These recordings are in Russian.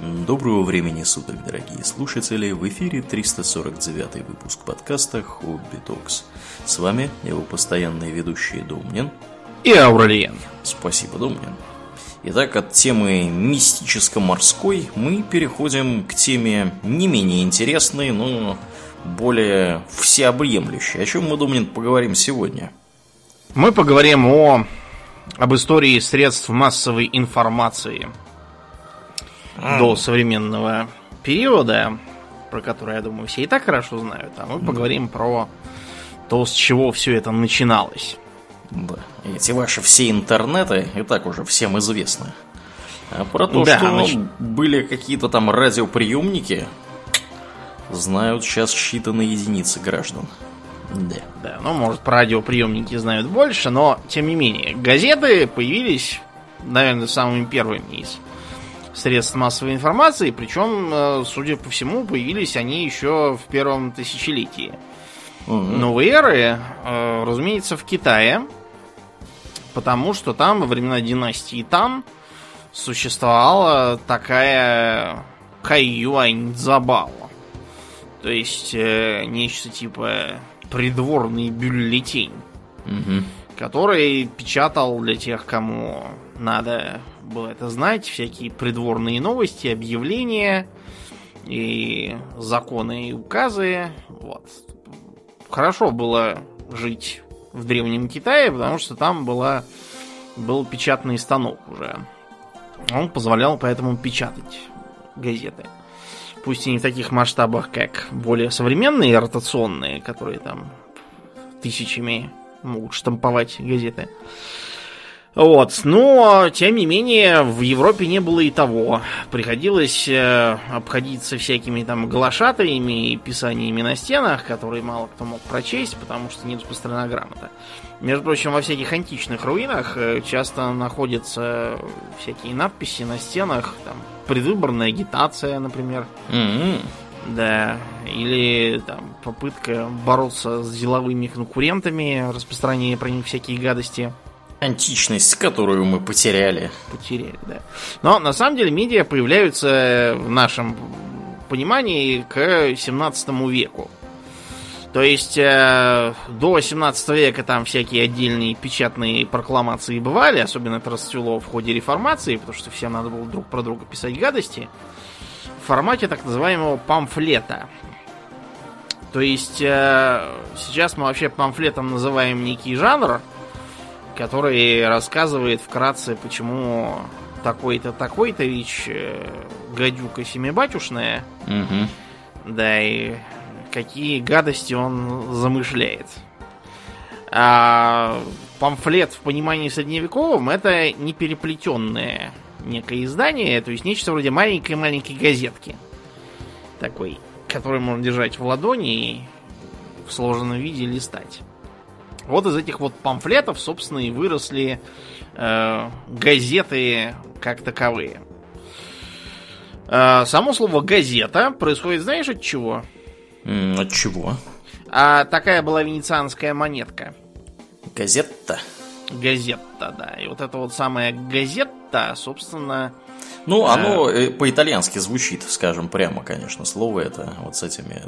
Доброго времени суток, дорогие слушатели! В эфире 349 выпуск подкаста «Хобби Токс». С вами его постоянные ведущие Домнин и Ауралиен. Спасибо, Домнин. Итак, от темы мистическо-морской мы переходим к теме не менее интересной, но более всеобъемлющей. О чем мы, Домнин, поговорим сегодня? Мы поговорим о об истории средств массовой информации – до современного периода, про который, я думаю, все и так хорошо знают, а мы поговорим про то, с чего все это начиналось. Да. Эти ваши все интернеты и так уже всем известны. А про то, да, что нач... были какие-то там радиоприемники, знают сейчас считанные единицы граждан. Да. Да, ну, может, про радиоприемники знают больше, но, тем не менее, газеты появились, наверное, самыми первыми из средств массовой информации, причем, э, судя по всему, появились они еще в первом тысячелетии угу. новой эры, э, разумеется, в Китае, потому что там во времена династии Тан существовала такая Кайюань Забао. То есть э, нечто типа придворный бюллетень, угу. который печатал для тех, кому надо было это знать, всякие придворные новости, объявления и законы и указы. Вот. Хорошо было жить в Древнем Китае, потому что там была, был печатный станок уже. Он позволял поэтому печатать газеты. Пусть и не в таких масштабах, как более современные ротационные, которые там тысячами могут штамповать газеты. Вот, но, тем не менее, в Европе не было и того. Приходилось э, обходиться всякими там глашатаями и писаниями на стенах, которые мало кто мог прочесть, потому что не распространена грамота. Между прочим, во всяких античных руинах э, часто находятся всякие надписи на стенах, там, предвыборная агитация, например. Mm-hmm. Да, или там попытка бороться с деловыми конкурентами, распространение про них всякие гадости. Античность, которую мы потеряли. Потеряли, да. Но на самом деле медиа появляются в нашем понимании к 17 веку. То есть э, до 17 века там всякие отдельные печатные прокламации бывали, особенно это расцвело в ходе реформации, потому что всем надо было друг про друга писать гадости, в формате так называемого памфлета. То есть э, сейчас мы вообще памфлетом называем некий жанр, который рассказывает вкратце, почему такой-то, такой-то ВИЧ э, гадюка семибатюшная. Угу. Да, и какие гадости он замышляет. А памфлет в понимании средневековом это не переплетенное некое издание, то есть нечто вроде маленькой-маленькой газетки. Такой, который можно держать в ладони и в сложенном виде листать. Вот из этих вот памфлетов, собственно, и выросли э, газеты как таковые. Э, само слово газета происходит, знаешь, от чего? От чего? А такая была венецианская монетка. Газетта. Газетта, да. И вот эта вот самая газетта, собственно... Ну, э, оно э... по-итальянски звучит, скажем прямо, конечно, слово это вот с этими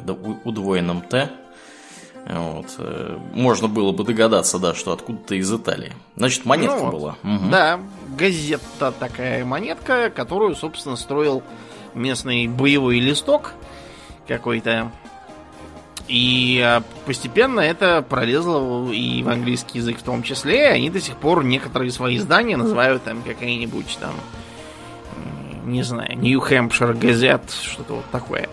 удвоенным «т». Вот. Э, можно было бы догадаться, да, что откуда-то из Италии. Значит, монетка ну вот. была. Угу. Да, газета такая монетка, которую, собственно, строил местный боевой листок какой-то. И а, постепенно это пролезло и в английский язык в том числе. Они до сих пор некоторые свои издания называют там какая-нибудь там, не знаю, New Hampshire Gazette, что-то вот такое.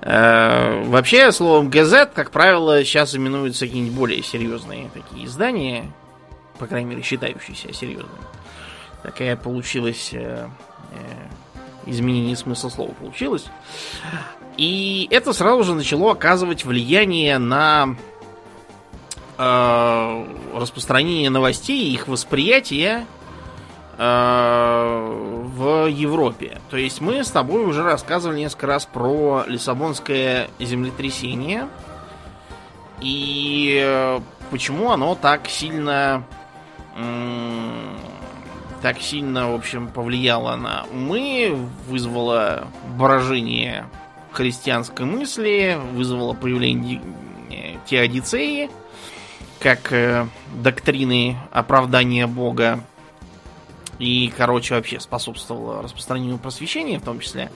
Э, вообще, словом газет, как правило, сейчас именуются какие-нибудь более серьезные такие издания, по крайней мере, считающиеся серьезными. Такая получилась э, э, изменение смысла слова получилось. И это сразу же начало оказывать влияние на э, распространение новостей их восприятие Э, в Европе. То есть мы с тобой уже рассказывали несколько раз про Лиссабонское землетрясение и э, почему оно так сильно так сильно, в общем, повлияла на умы, вызвала брожение христианской мысли, вызвала появление теодицеи, как э, доктрины оправдания Бога. И, короче, вообще способствовало распространению просвещения в том числе.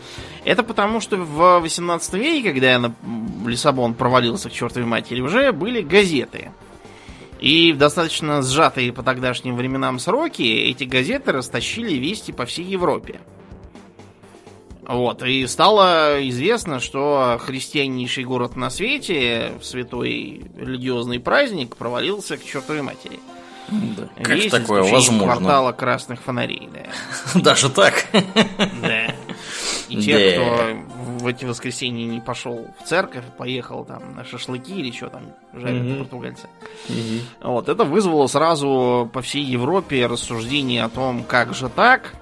Это потому, что в 18 веке, когда на Лиссабон провалился к чертовой матери, уже были газеты. И в достаточно сжатые по тогдашним временам сроки эти газеты растащили вести по всей Европе. Вот, и стало известно, что христианнейший город на свете в святой религиозный праздник провалился к чертовой матери. Да. Как Весь такое возможно? квартала красных фонарей, да. Даже так? Да. И те, кто в эти воскресенья не пошел в церковь, поехал там на шашлыки или что там жарят mm португальцы. mm Вот, это вызвало сразу по всей Европе рассуждение о том, как же так,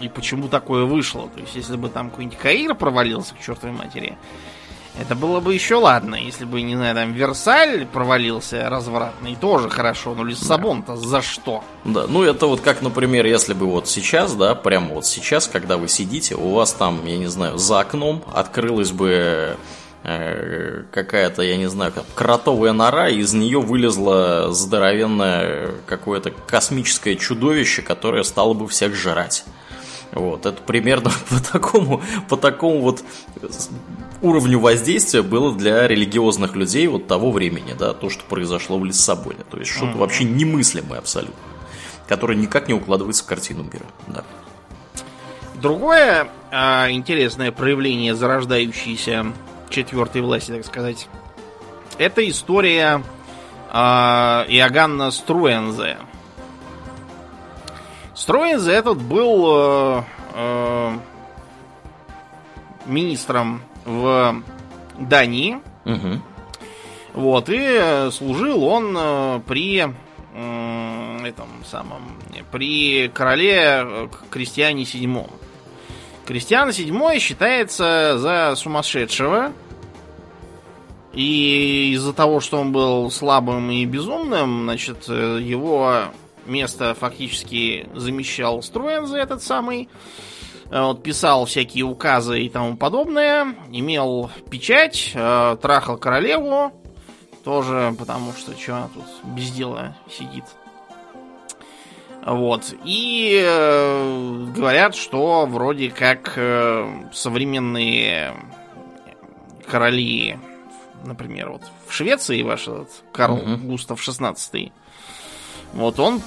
и почему такое вышло. То есть, если бы там какой-нибудь Каир провалился к чертовой матери, это было бы еще ладно. Если бы, не знаю, там Версаль провалился развратный, тоже хорошо. Но Лиссабон-то да. за что? Да, ну это вот как, например, если бы вот сейчас, да, прямо вот сейчас, когда вы сидите, у вас там, я не знаю, за окном открылась бы э, какая-то, я не знаю, как кротовая нора, и из нее вылезло здоровенное какое-то космическое чудовище, которое стало бы всех жрать. Вот, это примерно по такому, по такому вот уровню воздействия было для религиозных людей вот того времени, да, то, что произошло в Лиссабоне. То есть что-то mm-hmm. вообще немыслимое абсолютно, которое никак не укладывается в картину мира. Да. Другое а, интересное проявление зарождающейся четвертой власти, так сказать, это история а, Иоганна Струензе. Струензе этот был э, э, министром в Дании. Угу. Вот, и служил он э, при этом самом при короле э, Крестьяне седьмом. Кристиан седьмой считается за сумасшедшего. И из-за того, что он был слабым и безумным, значит, э, его место фактически замещал Струензе этот самый. Э, вот, писал всякие указы и тому подобное, имел печать, э, трахал королеву, тоже потому что что она тут без дела сидит. Вот. И э, говорят, что вроде как э, современные короли, например, вот в Швеции ваш этот Карл угу. Густав XVI, вот он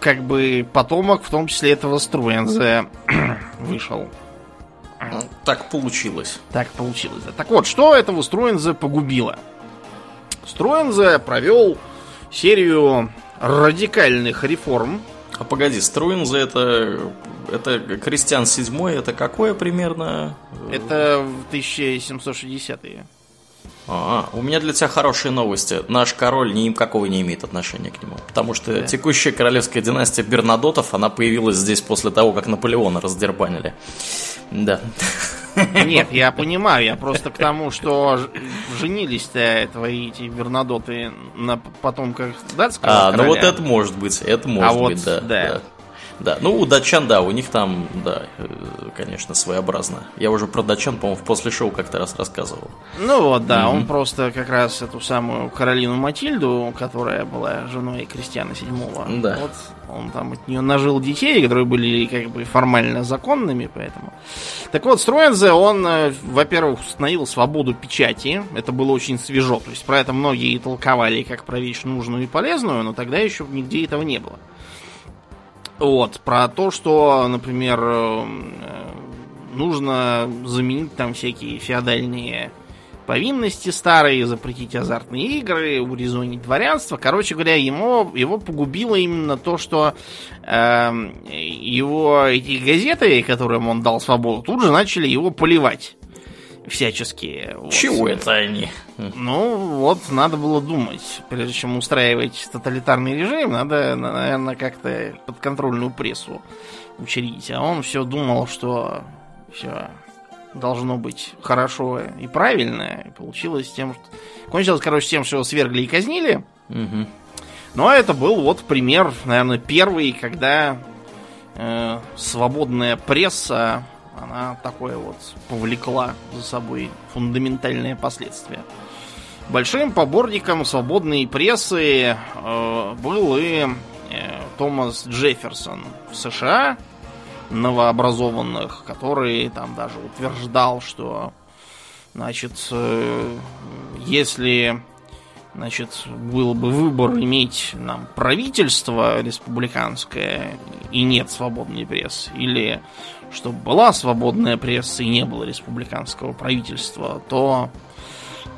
как бы потомок, в том числе этого Струензе, вышел. Так получилось. Так получилось, да. Так вот, что этого Струензе погубило? Струензе провел серию радикальных реформ. А погоди, Струензе это, это Кристиан седьмой, это какое примерно? Это в 1760-е. А, у меня для тебя хорошие новости. Наш король никакого не имеет отношения к нему. Потому что да. текущая королевская династия Бернадотов, она появилась здесь после того, как Наполеона раздербанили. Да. Нет, я понимаю, я просто к тому, что женились-то твои эти Бернадоты на потомках датского А, короля. ну вот это может быть, это может а быть, вот, да, да. да. Да, ну у датчан, да, у них там, да, э, конечно, своеобразно. Я уже про датчан, по-моему, в после шоу как-то раз рассказывал. Ну вот, да, mm-hmm. он просто как раз эту самую Каролину Матильду, которая была женой Кристиана Седьмого, да. вот он там от нее нажил детей, которые были как бы формально законными, поэтому. Так вот, Струензе, он, э, во-первых, установил свободу печати. Это было очень свежо. То есть про это многие толковали как про вещь нужную и полезную, но тогда еще нигде этого не было. Вот, про то, что, например, э, нужно заменить там всякие феодальные повинности старые, запретить азартные игры, урезонить дворянство. Короче говоря, ему, его погубило именно то, что э, его эти газеты, которым он дал свободу, тут же начали его поливать всяческие. Вот. Чего это они? Ну, вот надо было думать. Прежде чем устраивать тоталитарный режим, надо, наверное, как-то подконтрольную прессу учредить. А он все думал, что все должно быть хорошо и правильно. И получилось тем, что... Кончилось, короче, тем, что его свергли и казнили. Угу. Но это был вот пример, наверное, первый, когда э, свободная пресса, она такое вот повлекла за собой фундаментальные последствия. Большим поборником свободной прессы э, был и э, Томас Джефферсон в США, новообразованных, который там даже утверждал, что значит, э, если значит, был бы выбор иметь нам правительство республиканское и нет свободной прессы, или чтобы была свободная пресса и не было республиканского правительства, то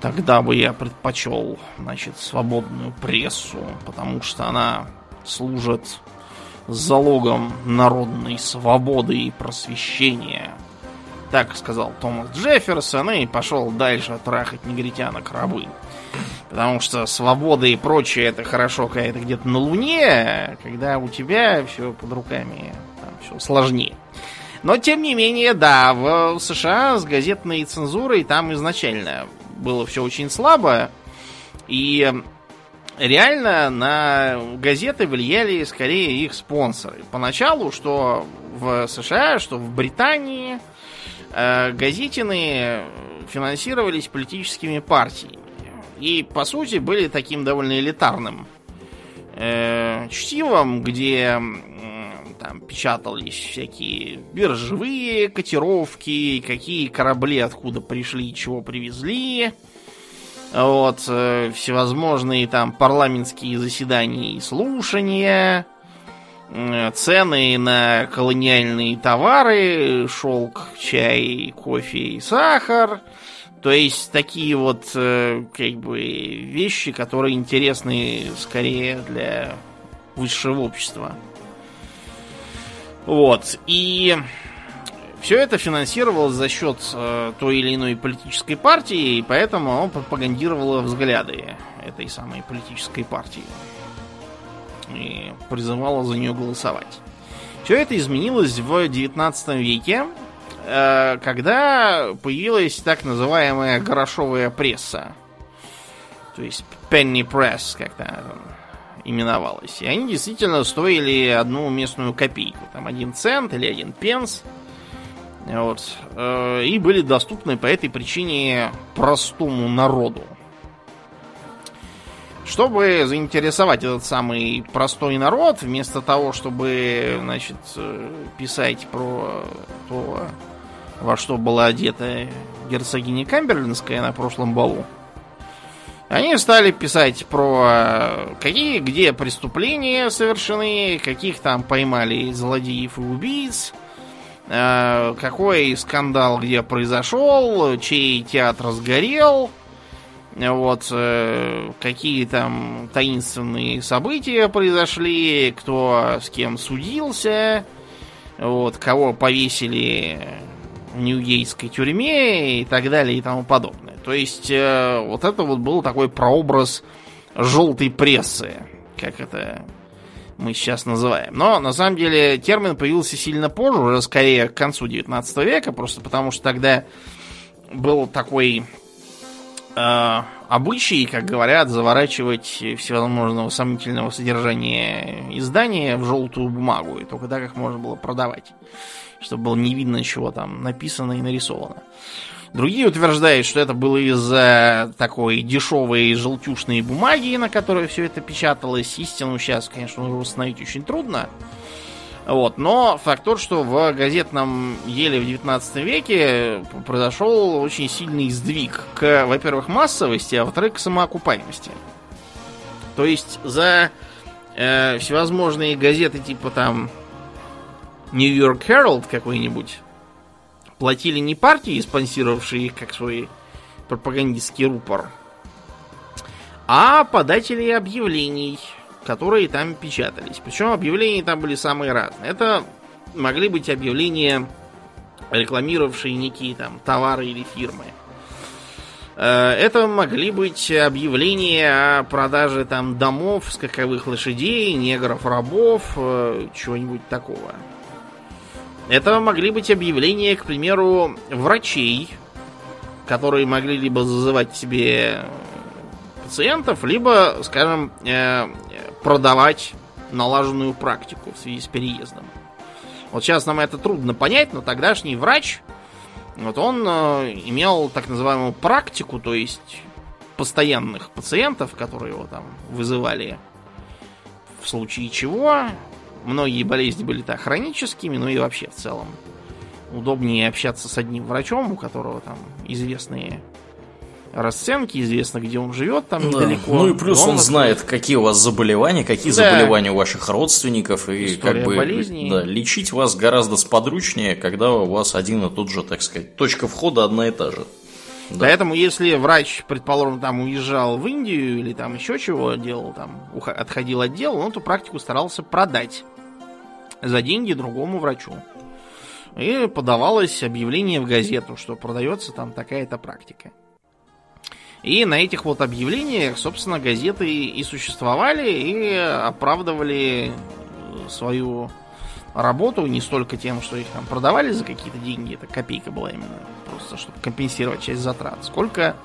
тогда бы я предпочел, значит, свободную прессу, потому что она служит залогом народной свободы и просвещения. Так сказал Томас Джефферсон и пошел дальше трахать негритянок рабы. Потому что свобода и прочее это хорошо, когда это где-то на Луне, когда у тебя все под руками, там все сложнее. Но, тем не менее, да, в США с газетной цензурой там изначально было все очень слабо. И реально на газеты влияли скорее их спонсоры. Поначалу, что в США, что в Британии, э, газетины финансировались политическими партиями. И, по сути, были таким довольно элитарным э, чтивом, где там печатались всякие биржевые котировки, какие корабли откуда пришли, чего привезли. Вот, э, всевозможные там парламентские заседания и слушания, э, цены на колониальные товары, шелк, чай, кофе и сахар. То есть такие вот э, как бы вещи, которые интересны скорее для высшего общества. Вот. И все это финансировалось за счет э, той или иной политической партии, и поэтому оно пропагандировало взгляды этой самой политической партии. И призывало за нее голосовать. Все это изменилось в 19 веке, э, когда появилась так называемая горошовая пресса. То есть penny press, как-то именовалась. И они действительно стоили одну местную копейку. Там один цент или один пенс. Вот. Э, и были доступны по этой причине простому народу. Чтобы заинтересовать этот самый простой народ, вместо того, чтобы, значит, э, писать про то, во что была одета герцогиня Камберлинская на прошлом балу, они стали писать про э, какие, где преступления совершены, каких там поймали злодеев и убийц, Э, какой скандал где произошел, чей театр сгорел, вот, э, какие там таинственные события произошли, кто с кем судился, вот, кого повесили в Ньюгейской тюрьме и так далее и тому подобное. То есть, э, вот это вот был такой прообраз желтой прессы, как это мы сейчас называем. Но на самом деле термин появился сильно позже, уже скорее к концу 19 века, просто потому что тогда был такой э, обычай, как говорят, заворачивать всевозможного сомнительного содержания издания в желтую бумагу, и только так их можно было продавать, чтобы было не видно, чего там написано и нарисовано. Другие утверждают, что это было из-за такой дешевой желтюшной бумаги, на которой все это печаталось. Истину сейчас, конечно, уже установить очень трудно. Вот, но факт тот, что в газетном еле в 19 веке произошел очень сильный сдвиг к, во-первых, массовости, а во-вторых, к самоокупаемости. То есть за э, всевозможные газеты типа там New York Herald какой-нибудь, платили не партии, спонсировавшие их как свой пропагандистский рупор, а податели объявлений, которые там печатались. Причем объявления там были самые разные. Это могли быть объявления, рекламировавшие некие там товары или фирмы. Э, это могли быть объявления о продаже там домов, скаковых лошадей, негров, рабов, э, чего-нибудь такого. Это могли быть объявления, к примеру, врачей, которые могли либо зазывать себе пациентов, либо, скажем, э, продавать налаженную практику в связи с переездом. Вот сейчас нам это трудно понять, но тогдашний врач, вот он э, имел так называемую практику, то есть постоянных пациентов, которые его там вызывали в случае чего. Многие болезни были так хроническими, но и вообще в целом удобнее общаться с одним врачом, у которого там известные расценки, известно, где он живет там да. недалеко. Ну и плюс он, он знает, какие у вас заболевания, какие да. заболевания у ваших родственников, и История как бы болезней. да, лечить вас гораздо сподручнее, когда у вас один и тот же, так сказать, точка входа одна и та же. Да. Поэтому, если врач, предположим, там уезжал в Индию или там еще чего делал, там отходил от дела, он эту практику старался продать за деньги другому врачу. И подавалось объявление в газету, что продается там такая-то практика. И на этих вот объявлениях, собственно, газеты и существовали, и оправдывали свою работу не столько тем, что их там продавали за какие-то деньги, это копейка была именно, просто чтобы компенсировать часть затрат, сколько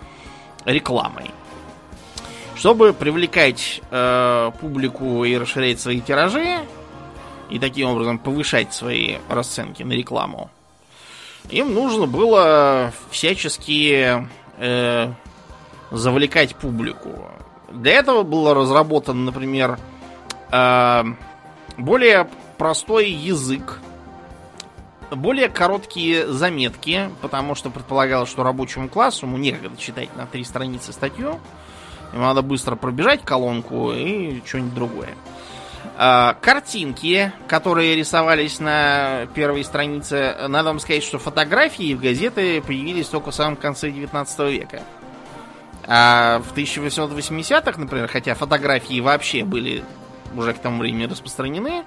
рекламой. Чтобы привлекать э, публику и расширять свои тиражи, и таким образом повышать свои расценки на рекламу, им нужно было всячески э, завлекать публику. Для этого был разработан, например, э, более простой язык, более короткие заметки, потому что предполагалось, что рабочему классу ему некогда читать на три страницы статью. Ему надо быстро пробежать колонку и что-нибудь другое. А, картинки, которые рисовались на первой странице, надо вам сказать, что фотографии в газеты появились только в самом конце 19 века. А в 1880-х, например, хотя фотографии вообще были уже к тому времени распространены,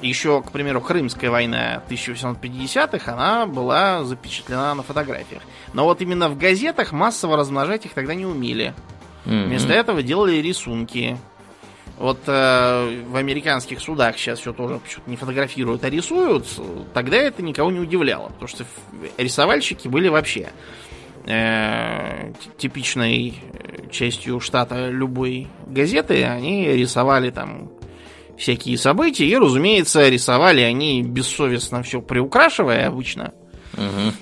еще, к примеру, Крымская война 1850-х, она была запечатлена на фотографиях. Но вот именно в газетах массово размножать их тогда не умели. Mm-hmm. Вместо этого делали рисунки. Вот э, в американских судах сейчас все тоже почему-то не фотографируют, а рисуют. Тогда это никого не удивляло, потому что рисовальщики были вообще э, типичной э, частью штата любой газеты. Они рисовали там всякие события. И, разумеется, рисовали они бессовестно все приукрашивая обычно. Угу.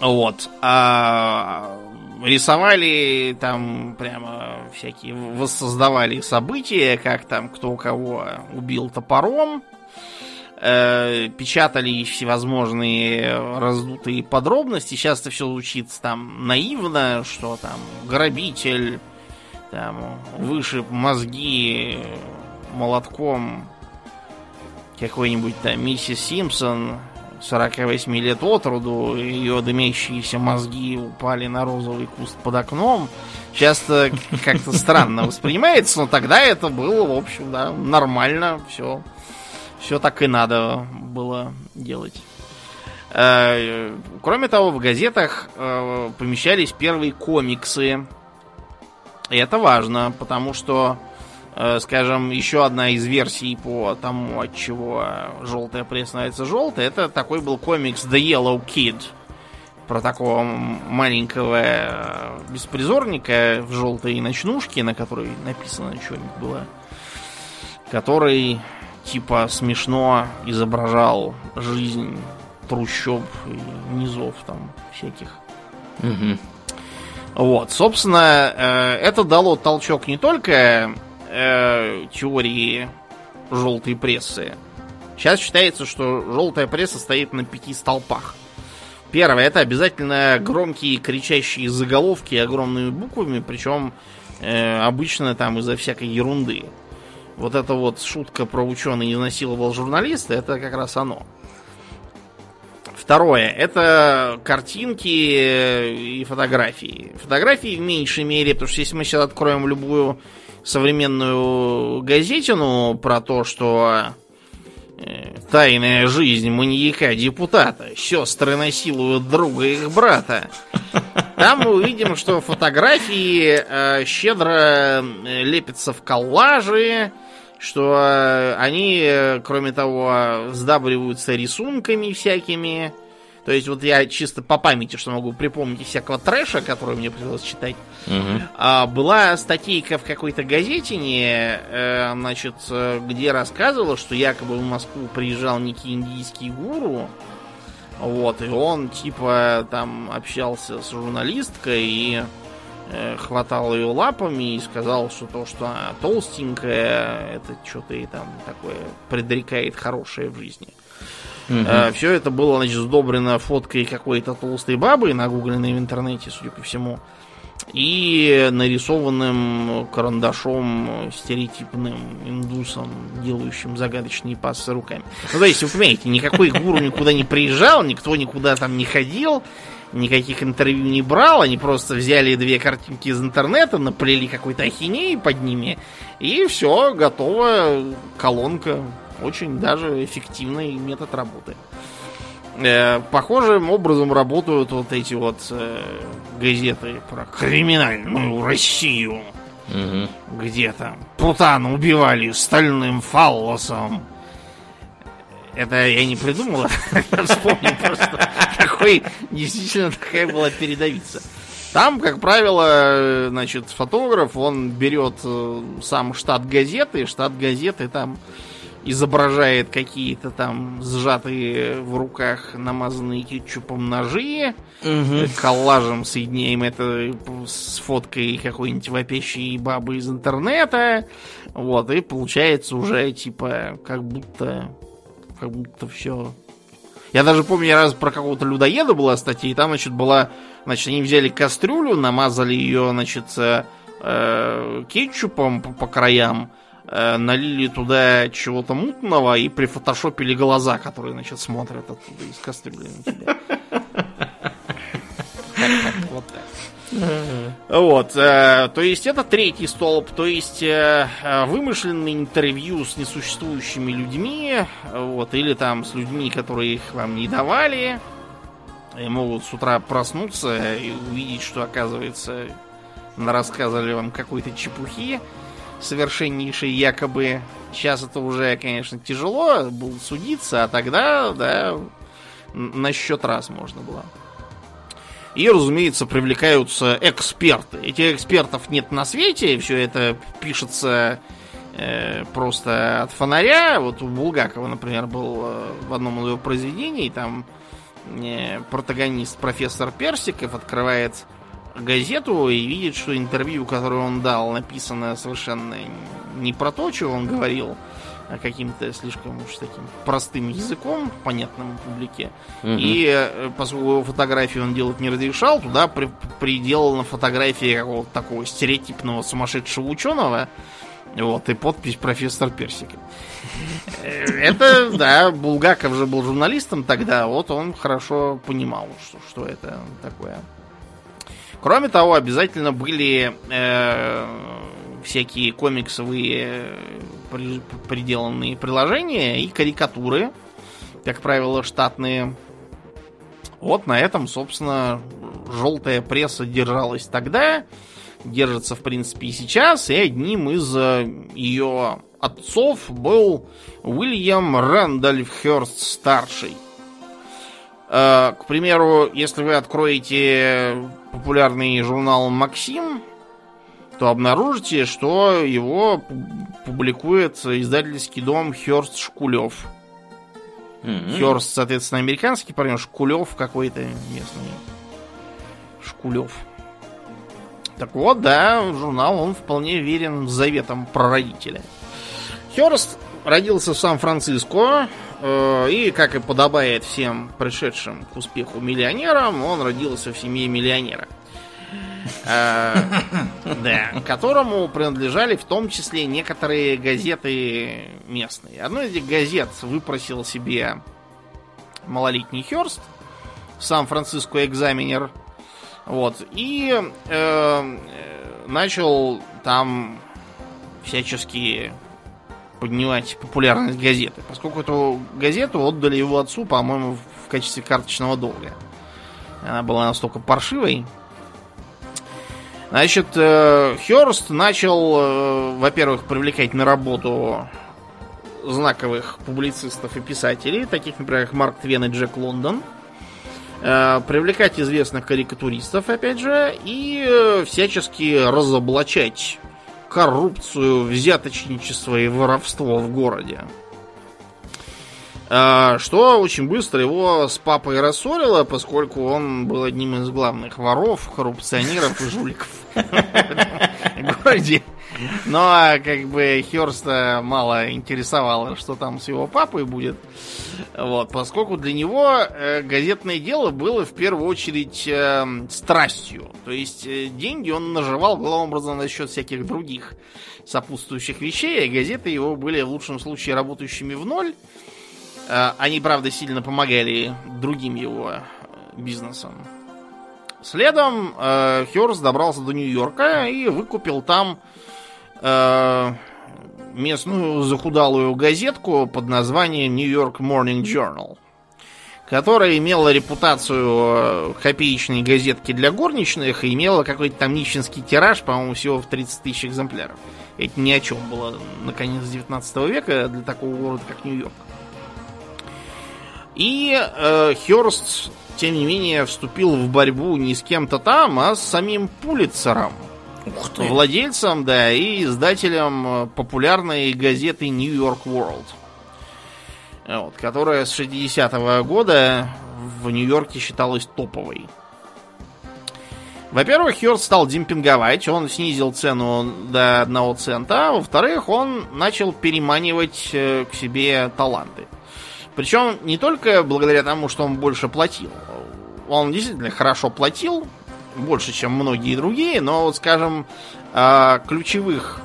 Вот. А рисовали там прямо всякие, воссоздавали события, как там кто кого убил топором, э, печатали всевозможные раздутые подробности. Сейчас это все звучит там наивно, что там грабитель там вышиб мозги молотком какой-нибудь там миссис Симпсон 48 лет от роду, ее дымящиеся мозги упали на розовый куст под окном. Часто как-то странно воспринимается, но тогда это было, в общем, да, нормально, все. Все так и надо было делать. Э, кроме того, в газетах э, помещались первые комиксы. И это важно, потому что скажем, еще одна из версий по тому, от чего желтая пресса становится желтой, это такой был комикс The Yellow Kid. Про такого маленького э, беспризорника в желтой ночнушке, на которой написано что-нибудь было. Который типа смешно изображал жизнь трущоб и низов там всяких. Угу. Вот, собственно, э, это дало толчок не только э, теории желтой прессы. Сейчас считается, что желтая пресса стоит на пяти столпах. Первое это обязательно громкие кричащие заголовки огромными буквами, причем э, обычно там из-за всякой ерунды. Вот эта вот шутка про ученый изнасиловал журналиста, это как раз оно. Второе, это картинки и фотографии. Фотографии в меньшей мере, потому что если мы сейчас откроем любую современную газетину про то, что э, тайная жизнь маньяка-депутата, сестры насилуют друга их брата. Там мы увидим, что фотографии э, щедро э, лепятся в коллажи, что э, они, кроме того, сдабриваются рисунками всякими. То есть вот я чисто по памяти, что могу припомнить из всякого трэша, который мне пришлось читать. Мгм. А, была статейка в какой-то газетине, э, значит, э, где рассказывала, что якобы в Москву приезжал некий индийский гуру, вот, и он типа там общался с журналисткой и э, хватал ее лапами и сказал, что то, что она толстенькая, это что-то и там такое предрекает хорошее в жизни. Мгм. все это было, значит, сдобрено фоткой какой-то толстой бабы, нагугленной в интернете, судя по всему, и нарисованным карандашом стереотипным индусом, делающим загадочные пассы руками. Ну, то есть, вы понимаете, никакой гуру никуда не приезжал, никто никуда там не ходил, никаких интервью не брал, они просто взяли две картинки из интернета, наплели какой-то ахинеи под ними, и все, готова колонка. Очень даже эффективный метод работы. Э, Похожим образом работают вот эти вот э, газеты про криминальную Россию, Мгм. где там Путана убивали стальным фаллосом. Это я не придумал, я вспомнил просто, какой действительно такая была передовица. Там, как правило, значит, фотограф, он берет э, сам штат газеты, штат газеты там изображает какие-то там сжатые в руках намазанные кетчупом ножи, Мгм. коллажем соединяем это с фоткой какой-нибудь вопящей бабы из интернета. Вот, и получается уже типа как будто как будто все. Я даже помню, я раз про какого-то людоеда была статья, и там, значит, была, значит, они взяли кастрюлю, намазали ее, значит, э, э, кетчупом по, по краям, э, налили туда чего-то мутного и прифотошопили глаза, которые, значит, смотрят оттуда из кастрюли на тебя. Вот так. Вот, э, то есть это третий столб, то есть э, э, вымышленные интервью с несуществующими людьми, э, вот, или там с людьми, которые их вам не давали, и могут с утра проснуться и увидеть, что оказывается рассказывали вам какой-то чепухи совершеннейшей якобы. Сейчас это уже, конечно, тяжело было судиться, а тогда, да, на счет раз можно было. И, разумеется, привлекаются эксперты. Этих экспертов нет на свете, все это пишется э, просто от фонаря. Вот у Булгакова, например, был э, в одном из его произведений, там э, протагонист профессор Персиков открывает газету и видит, что интервью, которое он дал, написано совершенно не про то, что он говорил, а каким-то слишком уж таким простым языком, понятным публике. Мгм. И э, поскольку его фотографии он делать не разрешал, туда при, приделана фотография какого-то такого стереотипного сумасшедшего ученого. Вот, и подпись профессор Персиков. Э, Это, да, Булгаков же был журналистом тогда, вот он хорошо понимал, что, что это такое. Кроме того, обязательно были э, всякие комиксовые э, при- приделанные приложения и карикатуры, как правило, штатные. Вот на этом, собственно, желтая пресса держалась тогда, держится, в принципе, и сейчас, и одним из э, ее отцов был Уильям Рэндольф Хёрст старший. Э, К примеру, если вы откроете популярный журнал Максим, то обнаружите, что его пу- публикует издательский дом Хёрст Шкулев. Мгм. Хёрст, соответственно, американский парень, Шкулев какой-то местный. Шкулев. Так вот, да, журнал, он вполне верен заветам прародителя. Хёрст родился в Сан-Франциско, э, и, как и подобает всем пришедшим к успеху миллионерам, он родился в семье миллионера. Э, Да, которому принадлежали в том числе некоторые газеты местные. Одну из этих газет выпросил себе малолетний Хёрст, Сан-Франциско экзаменер. Вот. И э, э, начал там всячески поднимать популярность газеты. Поскольку эту газету отдали его отцу, по-моему, в качестве карточного долга. Она была настолько паршивой. Значит, э, Хёрст начал, э, во-первых, привлекать на работу знаковых публицистов и писателей, таких, например, как Марк Твен и Джек Лондон. Э, привлекать известных карикатуристов, опять же, и всячески разоблачать коррупцию, взяточничество и воровство в городе. Э, что очень быстро его с папой рассорило, поскольку он был одним из главных воров, коррупционеров и жуликов в городе. Но а, как бы Херста мало интересовало, что там с его папой будет. Вот, поскольку для него э, газетное дело было в первую очередь э, страстью. То есть э, деньги он наживал главным образом за счет всяких других сопутствующих вещей, а газеты его были в лучшем случае работающими в ноль. Э, они, правда, сильно помогали другим его бизнесам. Следом э, Хёрст добрался до Нью-Йорка и выкупил там э, местную захудалую газетку под названием New York Morning Journal, которая имела репутацию э, копеечной газетки для горничных и имела какой-то там нищенский тираж, по-моему, всего в 30 тысяч экземпляров. Это ни о чем было на конец 19 века для такого города, как Нью-Йорк. И э, Хёрст, тем не менее, вступил в борьбу не с кем-то там, а с самим Пулицером – Ух ты. Владельцем, да, и издателем э, популярной газеты New York World. Вот, которая с 60-го года в Нью-Йорке считалась топовой. Во-первых, Хёрст стал демпинговать, он снизил цену до одного цента, а во-вторых, он начал переманивать э, к себе таланты. Причем не только благодаря тому, что он больше платил. Он действительно хорошо платил, больше, чем многие другие, но вот, скажем, а, ключевых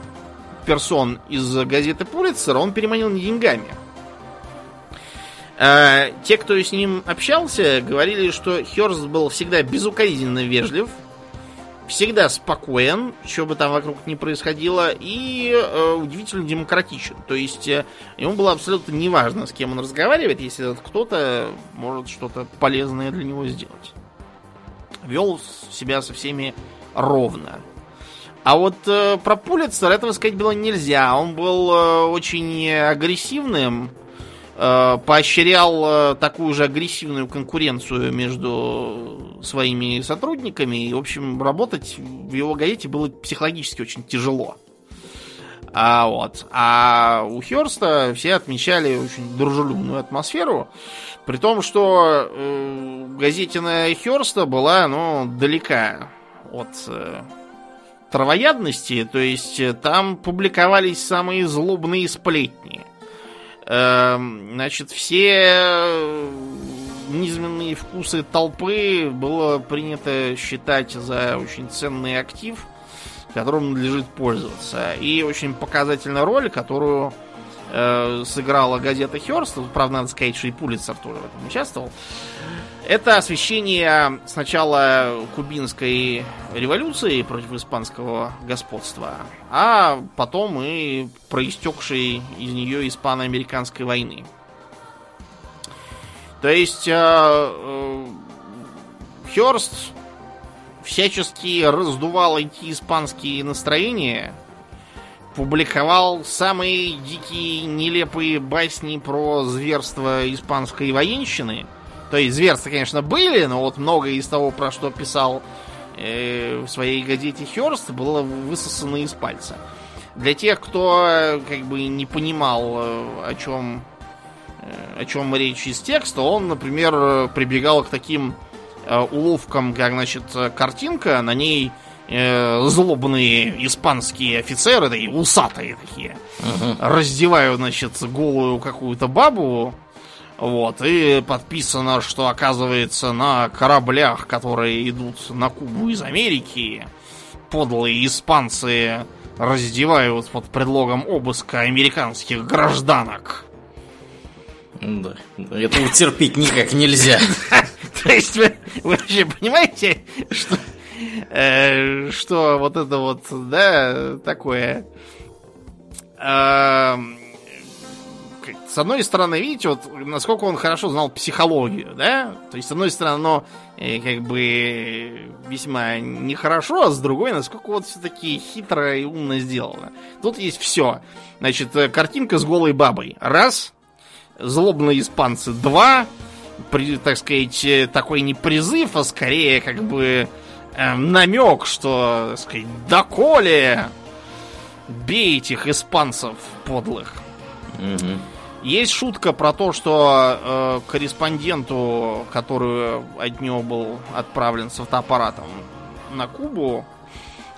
персон из газеты Пулитцер он переманил не деньгами. А, те, кто с ним общался, говорили, что Херст был всегда безукоризненно вежлив, всегда спокоен, что бы там вокруг ни происходило, и э, удивительно демократичен. То есть э, ему было абсолютно неважно, с кем он разговаривает, если кто-то может что-то полезное для него сделать вел себя со всеми ровно. А вот э, про Пулицер этого сказать было нельзя. Он был э, очень агрессивным, э, поощрял э, такую же агрессивную конкуренцию между своими сотрудниками. И, в общем, работать в его газете было психологически очень тяжело. А, вот. а у Херста все отмечали очень дружелюбную атмосферу. При том, что э, газетина Херста была, ну, далека от э, травоядности, то есть э, там публиковались самые злобные сплетни. Э, значит, все э, низменные вкусы толпы было принято считать за очень ценный актив, которым надлежит пользоваться. И очень показательная роль, которую э, сыграла газета Херст, правда, надо сказать, что и Пулицер тоже в этом участвовал, это освещение сначала кубинской революции против испанского господства, а потом и проистекшей из нее испано-американской войны. То есть э, э, Херст всячески раздувал эти испанские настроения – публиковал самые дикие, нелепые басни про зверство испанской военщины. То есть зверства, конечно, были, но вот многое из того, про что писал э, в своей газете Херст, было высосано из пальца. Для тех, кто э, как бы не понимал, э, о чем, э, о чем речь из текста, он, например, прибегал к таким уловкам, как, значит, картинка, на ней э, злобные испанские офицеры, такие усатые такие, uh-huh. раздевают, значит, голую какую-то бабу, вот, и подписано, что, оказывается, на кораблях, которые идут на Кубу из Америки, подлые испанцы раздевают под предлогом обыска американских гражданок. Да, этого терпеть никак нельзя. То есть вы вообще понимаете, что Э, что вот это вот, да, такое... Эм, с одной стороны, видите, вот насколько он хорошо знал психологию, да? То есть, с одной стороны, оно э, как бы весьма нехорошо, а с другой, насколько вот все-таки хитро и умно сделано. Тут есть все. Значит, э, картинка с голой бабой. Раз. Злобные испанцы. Два при, так сказать, э, такой не призыв, а скорее как бы э, намек, что, так сказать, доколе бей этих испанцев подлых. Угу. Есть шутка про то, что э, корреспонденту, который от него был отправлен с фотоаппаратом на Кубу,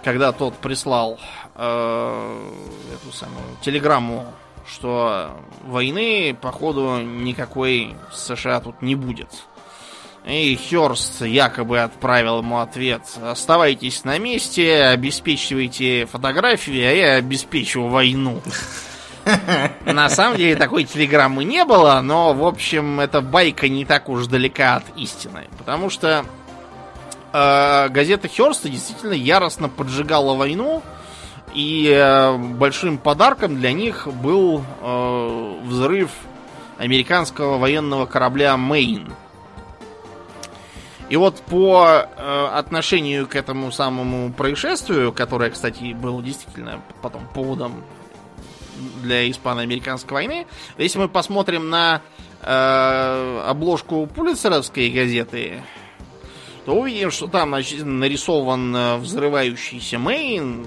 когда тот прислал э, эту самую телеграмму, что войны, походу, никакой США тут не будет. И Херст якобы отправил ему ответ. Оставайтесь на месте, обеспечивайте фотографии, а я обеспечу войну. На самом деле такой телеграммы не было, но, в общем, эта байка не так уж далека от истины. Потому что э, газета Херста действительно яростно поджигала войну, и э, большим подарком для них был э, взрыв американского военного корабля Мэйн. И вот по э, отношению к этому самому происшествию, которое, кстати, было действительно потом поводом для испано-американской войны. Если мы посмотрим на э, обложку пулицеровской газеты, то увидим, что там значит, нарисован э, взрывающийся Мейн,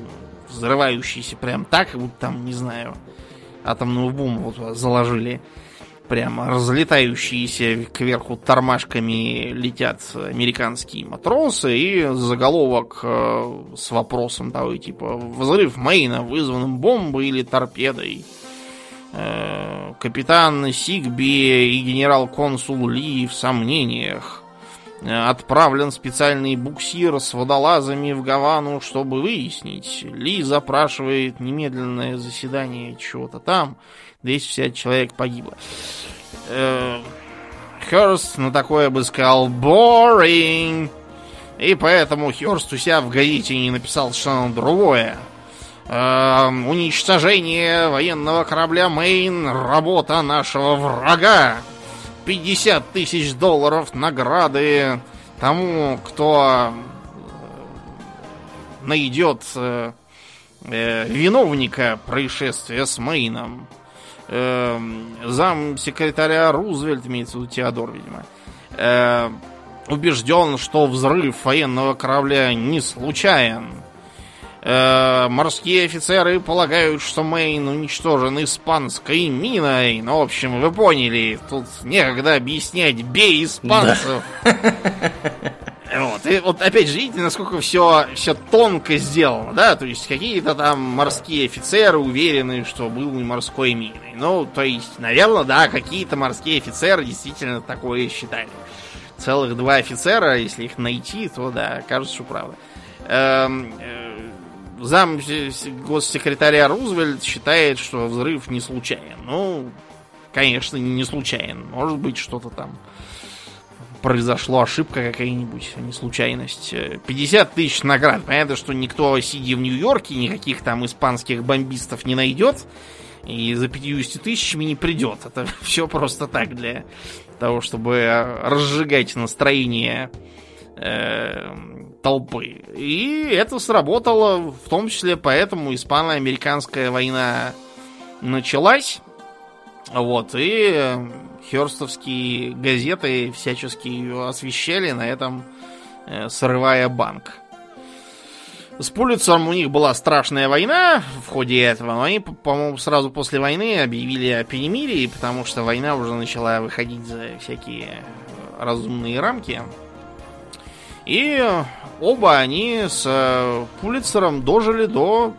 взрывающийся прям так, будто там, не знаю, атомную бомбу вот заложили. Прямо разлетающиеся кверху тормашками летят американские матросы и заголовок э, с вопросом того типа «Взрыв Мейна вызван бомбой или торпедой?» э, Капитан Сигби и генерал-консул Ли в сомнениях. Отправлен специальный буксир с водолазами в Гавану, чтобы выяснить. Ли запрашивает немедленное заседание чего-то там. 250 человек погибло. Э, Херст на такое бы сказал boring. И поэтому Херст у себя в газете не написал совершенно другое. Э, уничтожение военного корабля Мейн работа нашего врага. 50 тысяч долларов награды тому, кто найдет э, э, виновника происшествия с Мейном. Э, зам секретаря Рузвельт, имеется в виду Теодор, видимо, э, убежден, что взрыв военного корабля не случайен. Э, морские офицеры полагают, что Мейн уничтожен испанской миной. Ну, в общем, вы поняли, тут некогда объяснять, бей испанцев. Вот. И вот опять же, видите, насколько все, все тонко сделано, да? То есть какие-то там морские офицеры уверены, что был не морской миной. Ну, то есть, наверное, да, какие-то морские офицеры действительно такое считали. Целых два офицера, если их найти, то да, кажется, что правда. Эм, э, зам госсекретаря Рузвельт считает, что взрыв не случайен. Ну, конечно, не случайен. Может быть, что-то там произошло ошибка какая-нибудь, а не случайность. 50 тысяч наград. Понятно, что никто, сидя в Нью-Йорке, никаких там испанских бомбистов не найдет. И за 50 тысячами не придет. Это все просто так для того, чтобы разжигать настроение э, толпы. И это сработало в том числе поэтому испано-американская война началась. Вот, и херстовские газеты всячески ее освещали, на этом э, срывая банк. С Пулицером у них была страшная война в ходе этого, но они, по-моему, сразу после войны объявили о перемирии, потому что война уже начала выходить за всякие разумные рамки. И оба они с э, Пулицером дожили до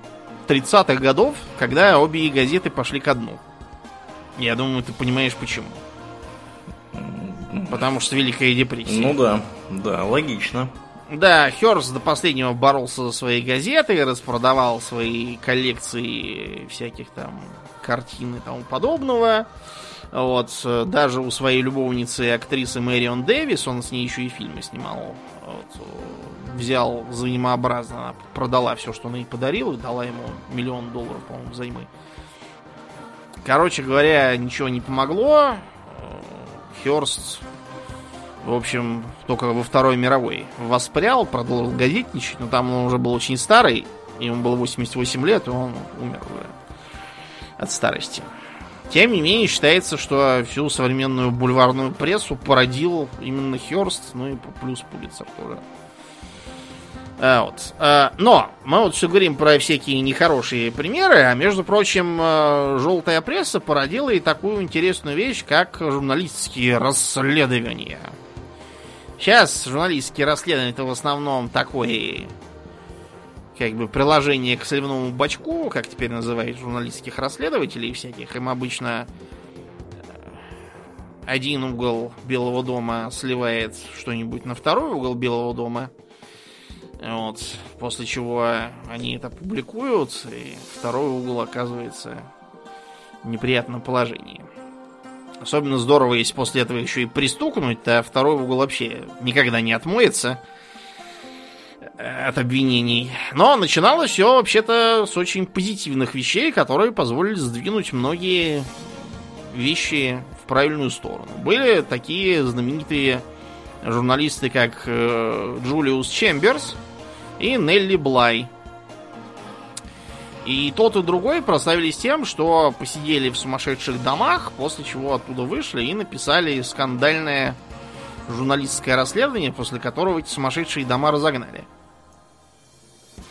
30-х годов, когда обе газеты пошли ко дну. Я думаю, ты понимаешь почему. Потому что Великая депрессия. Ну да, да, логично. Да, Херст до последнего боролся за свои газеты, распродавал свои коллекции всяких там картин и тому подобного. Вот, даже у своей любовницы актрисы Мэрион Дэвис, он с ней еще и фильмы снимал. Вот, взял взаимообразно, продала все, что она ей подарила, и дала ему миллион долларов, по-моему, взаймы. Короче говоря, ничего не помогло. Херст, в общем, только во Второй мировой воспрял, продолжил газетничать, но там он уже был очень старый, ему было 88 лет, и он умер уже от старости. Тем не менее, считается, что всю современную бульварную прессу породил именно Херст, ну и плюс Пулицер тоже. А, вот. А, но мы вот все говорим про всякие нехорошие примеры, а между прочим, а, желтая пресса породила и такую интересную вещь, как журналистские расследования. Сейчас журналистские расследования это в основном такое как бы приложение к соливному бачку, как теперь называют журналистских расследователей всяких. Им обычно э, один угол Белого дома сливает что-нибудь на второй угол Белого дома – вот, после чего они это публикуют, и второй угол оказывается в неприятном положении. Особенно здорово, если после этого еще и пристукнуть, то второй угол вообще никогда не отмоется от обвинений. Но начиналось все вообще-то с очень позитивных вещей, которые позволили сдвинуть многие вещи в правильную сторону. Были такие знаменитые журналисты, как э, Джулиус Чемберс, и Нелли Блай. И тот и другой прославились тем, что посидели в сумасшедших домах, после чего оттуда вышли и написали скандальное журналистское расследование, после которого эти сумасшедшие дома разогнали.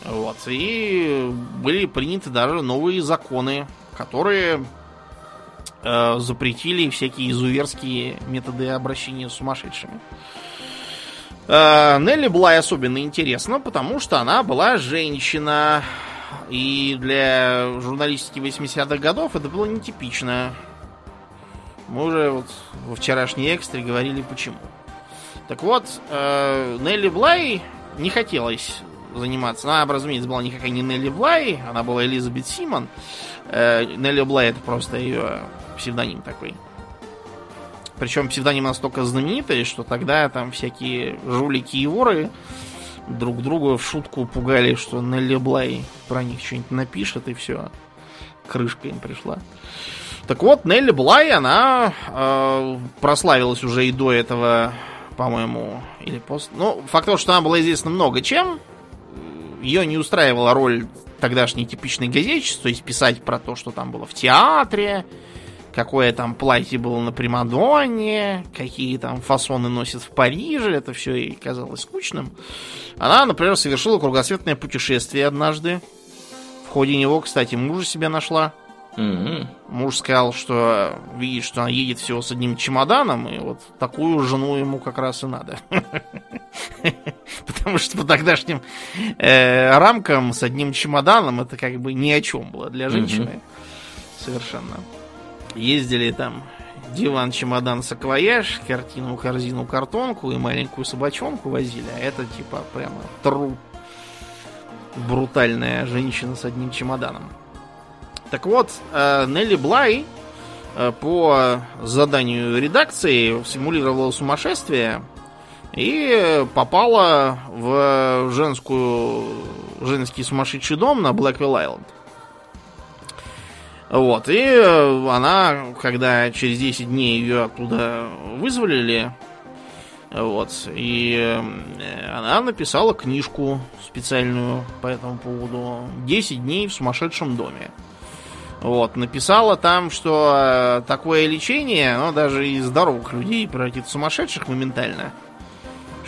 Вот. И были приняты даже новые законы, которые э, запретили всякие изуверские методы обращения с сумасшедшими. Э, Нелли Блай особенно интересна, потому что она была женщина. И для журналистики 80-х годов это было нетипично. Мы уже вот во вчерашней экстре говорили почему. Так вот, э, Нелли Блай не хотелось заниматься. Она, разумеется, была никакая не Нелли Блай, она была Элизабет Симон. Э, Нелли Блай это просто ее псевдоним такой. Причем псевдоним настолько знаменитый, что тогда там всякие жулики и воры друг друга в шутку пугали, что Нелли Блай про них что-нибудь напишет, и все. Крышка им пришла. Так вот, Нелли Блай, она э, прославилась уже и до этого, по-моему, или после. Ну, факт того, что она была известна много чем. Ее не устраивала роль тогдашней типичной газетчицы, то есть писать про то, что там было в театре, какое там платье было на Примадонне, какие там фасоны носит в Париже, это все ей казалось скучным. Она, например, совершила кругосветное путешествие однажды. В ходе него, кстати, мужа себя нашла. Mm-hmm. Муж сказал, что видит, что она едет всего с одним чемоданом, и вот такую жену ему как раз и надо. Потому что по тогдашним э, рамкам с одним чемоданом это как бы ни о чем было для женщины. Совершенно. Ездили там диван, чемодан, саквояж, картину, корзину, картонку и маленькую собачонку возили. А это типа прямо тру. Брутальная женщина с одним чемоданом. Так вот, э, Нелли Блай э, по заданию редакции симулировала сумасшествие и попала в женскую женский сумасшедший дом на Блэквилл Айленд. Вот, и э, она, когда через 10 дней ее оттуда вызволили, вот, и э, она написала книжку специальную по этому поводу. 10 дней в сумасшедшем доме. Вот, написала там, что э, такое лечение, оно даже из здоровых людей превратит в сумасшедших моментально.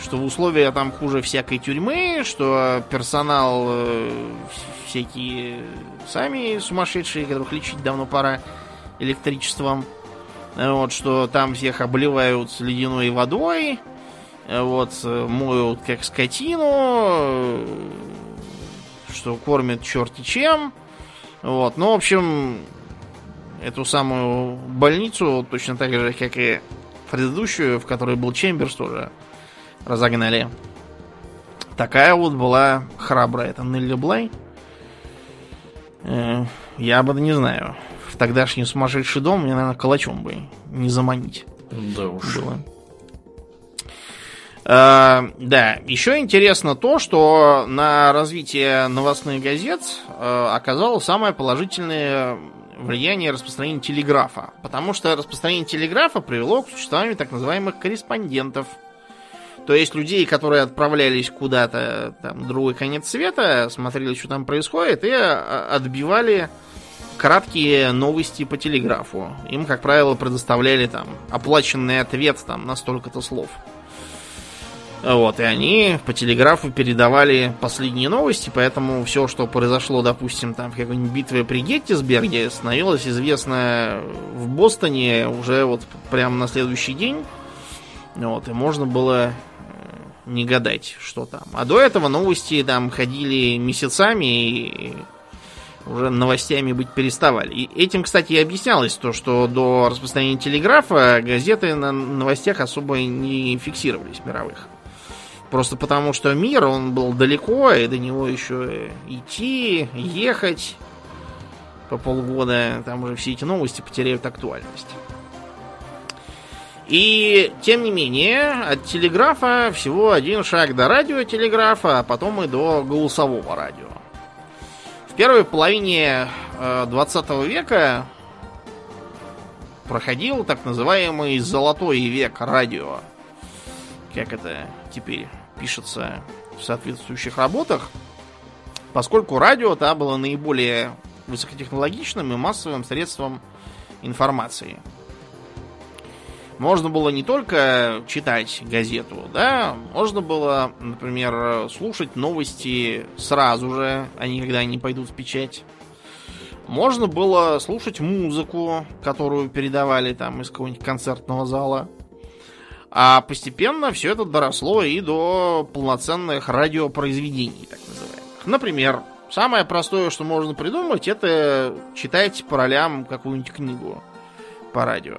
Что в условиях там хуже всякой тюрьмы, что персонал всякие сами сумасшедшие, которых лечить давно пора электричеством. Вот, что там всех обливают ледяной водой, вот, моют как скотину, что кормят черти чем. Вот, ну, в общем, эту самую больницу, точно так же, как и предыдущую, в которой был Чемберс, тоже разогнали. Такая вот была храбрая эта Нелли Блай. Э, я бы не знаю. В тогдашний сумасшедший дом мне, наверное, калачом бы не заманить. Да уж. Было. Uh, да, еще интересно то, что на развитие новостных газет uh, оказало самое положительное влияние распространения телеграфа. Потому что распространение телеграфа привело к существованию так называемых корреспондентов – то есть людей, которые отправлялись куда-то там другой конец света, смотрели, что там происходит, и а, отбивали краткие новости по телеграфу. Им, как правило, предоставляли там оплаченный ответ там на столько-то слов. Вот, и они по телеграфу передавали последние новости, поэтому все, что произошло, допустим, там в какой-нибудь битве при Геттисберге, становилось известно в Бостоне уже вот прямо на следующий день. Вот, и можно было не гадать, что там. А до этого новости там ходили месяцами и уже новостями быть переставали. И этим, кстати, и объяснялось то, что до распространения телеграфа газеты на новостях особо не фиксировались мировых. Просто потому, что мир, он был далеко, и до него еще идти, ехать по полгода, там уже все эти новости потеряют актуальность. И, тем не менее, от телеграфа всего один шаг до радиотелеграфа, а потом и до голосового радио. В первой половине 20 э, века проходил так называемый золотой век радио. Как это теперь пишется в соответствующих работах, поскольку радио то было наиболее высокотехнологичным и массовым средством информации. Можно было не только читать газету, да, можно было, например, слушать новости сразу же, не когда они пойдут в печать. Можно было слушать музыку, которую передавали там из какого-нибудь концертного зала. А постепенно все это доросло и до полноценных радиопроизведений, так называемых. Например, самое простое, что можно придумать, это читать по ролям какую-нибудь книгу по радио.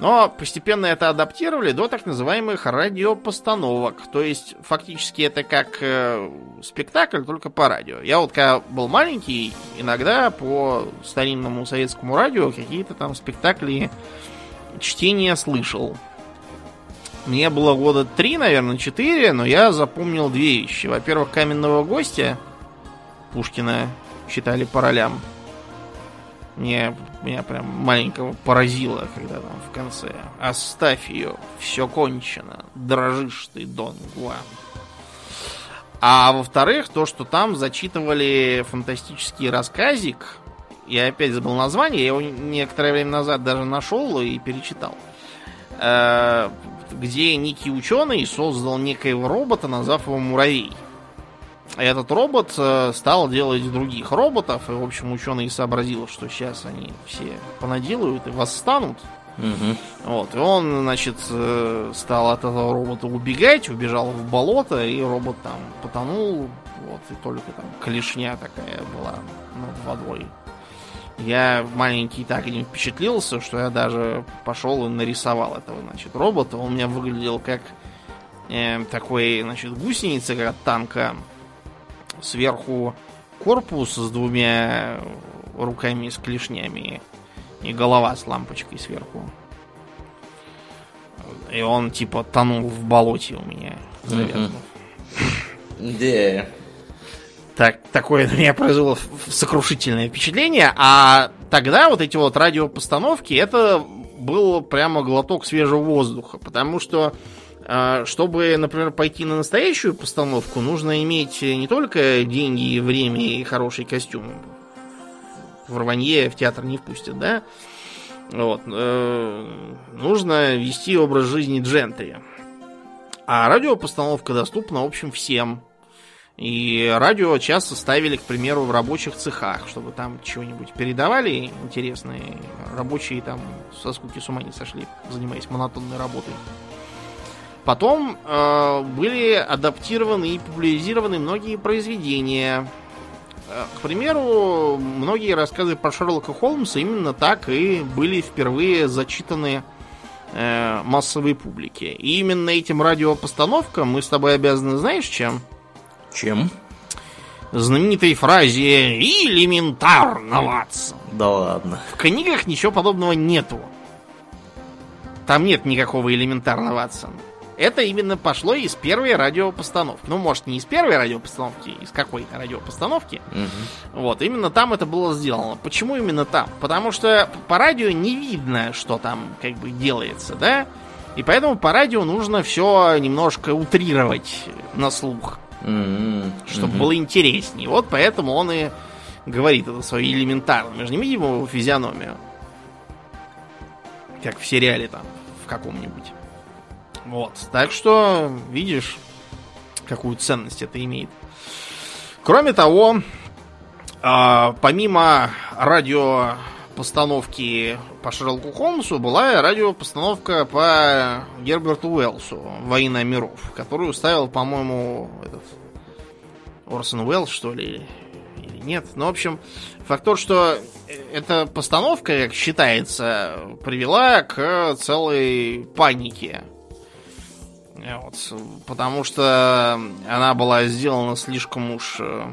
Но постепенно это адаптировали до так называемых радиопостановок. То есть, фактически это как э, спектакль, только по радио. Я вот когда был маленький, иногда по старинному советскому радио какие-то там спектакли чтения слышал. Мне было года три, наверное, четыре, но я запомнил две вещи. Во-первых, каменного гостя Пушкина читали по ролям. Мне, меня прям маленького поразило, когда там в конце «Оставь ее, все кончено, дрожишь ты, Дон Гуан». А во-вторых, то, что там зачитывали фантастический рассказик, я опять забыл название, я его некоторое время назад даже нашел и перечитал э, где некий ученый создал некоего робота, назвав его Муравей. Этот робот э, стал делать других роботов, и, в общем, ученый сообразил, что сейчас они все понаделают и восстанут. Угу. Вот, и он, значит, э, стал от этого робота убегать, убежал в болото, и робот там потонул. Вот, и только там клешня такая была над водой. Я маленький так и не впечатлился, что я даже пошел и нарисовал этого, значит, робота. Он у меня выглядел как э, такой, значит, гусеница, как от танка. Сверху корпус с двумя руками с клешнями и голова с лампочкой сверху. И он типа тонул в болоте у меня, завязанув. Да. Так, такое на меня произвело сокрушительное впечатление. А тогда вот эти вот радиопостановки, это был прямо глоток свежего воздуха. Потому что, чтобы, например, пойти на настоящую постановку, нужно иметь не только деньги, время и хороший костюм. В рванье в театр не впустят, да? Вот. Э, нужно вести образ жизни джентри. А радиопостановка доступна, в общем, всем. И радио часто ставили, к примеру, в рабочих цехах, чтобы там чего-нибудь передавали интересное. Рабочие там со скуки с ума не сошли, занимаясь монотонной работой. Потом э, были адаптированы и популяризированы многие произведения. Э, к примеру, многие рассказы про Шерлока Холмса именно так и были впервые зачитаны э, массовой публике. И именно этим радиопостановкам мы с тобой обязаны, знаешь, чем? Чем? Знаменитой фразе «элементарно, Ватсон». Да ладно. В книгах ничего подобного нету. Там нет никакого элементарного Ватсон. Это именно пошло из первой радиопостановки. Ну, может, не из первой радиопостановки, из какой-то радиопостановки. Угу. Вот, именно там это было сделано. Почему именно там? Потому что по радио не видно, что там как бы делается, да? И поэтому по радио нужно все немножко утрировать на слух mm-hmm. чтобы mm-hmm. было интереснее. Вот поэтому он и говорит это свое элементарно. Мы же не видим его физиономию. Как в сериале там, в каком-нибудь. Вот. Так что, видишь, какую ценность это имеет. Кроме того, а, помимо радиопостановки по Шерлоку Холмсу, была радиопостановка по Герберту Уэллсу «Война миров», которую ставил, по-моему, этот Орсон Уэллс, что ли, или нет. Ну, в общем, факт тот, что эта постановка, как считается, привела к целой панике вот, потому что она была сделана слишком уж э,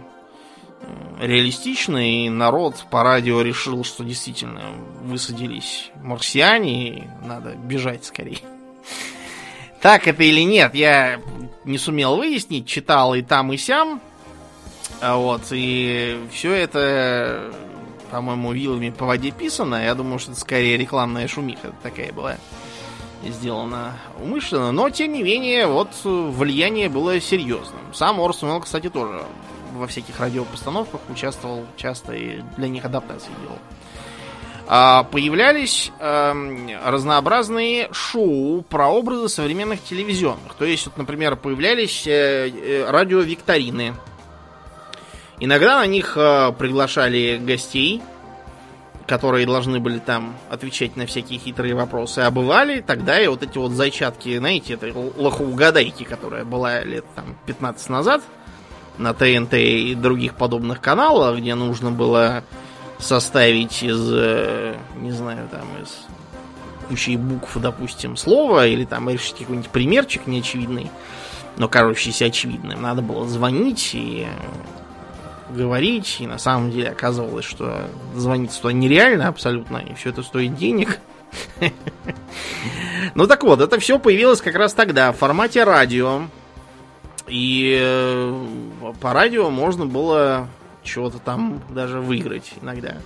реалистично, и народ по радио решил, что действительно высадились марсиане, и надо бежать скорее. Так это или нет, я не сумел выяснить, читал и там, и сям. А вот, и все это, по-моему, вилами по воде писано. Я думаю, что это скорее рекламная шумиха такая была сделано умышленно, но тем не менее, вот влияние было серьезным. Сам Орсон Уэлл, кстати, тоже во всяких радиопостановках участвовал часто и для них адаптации делал. А, появлялись э, разнообразные шоу про образы современных телевизионных. То есть, вот, например, появлялись э, э, радиовикторины. Иногда на них э, приглашали гостей, которые должны были там отвечать на всякие хитрые вопросы, а бывали тогда и вот эти вот зайчатки, знаете, это лохоугадайки, которая была лет там 15 назад на ТНТ и других подобных каналах, где нужно было составить из, э, не знаю, там, из кучи букв, допустим, слова, или там решить какой-нибудь примерчик неочевидный, но кажущийся очевидным. Надо было звонить и говорить, и на самом деле оказывалось, что звониться туда нереально абсолютно, и все это стоит денег. Ну так вот, это все появилось как раз тогда в формате радио. И э, по радио можно было чего-то там даже выиграть иногда.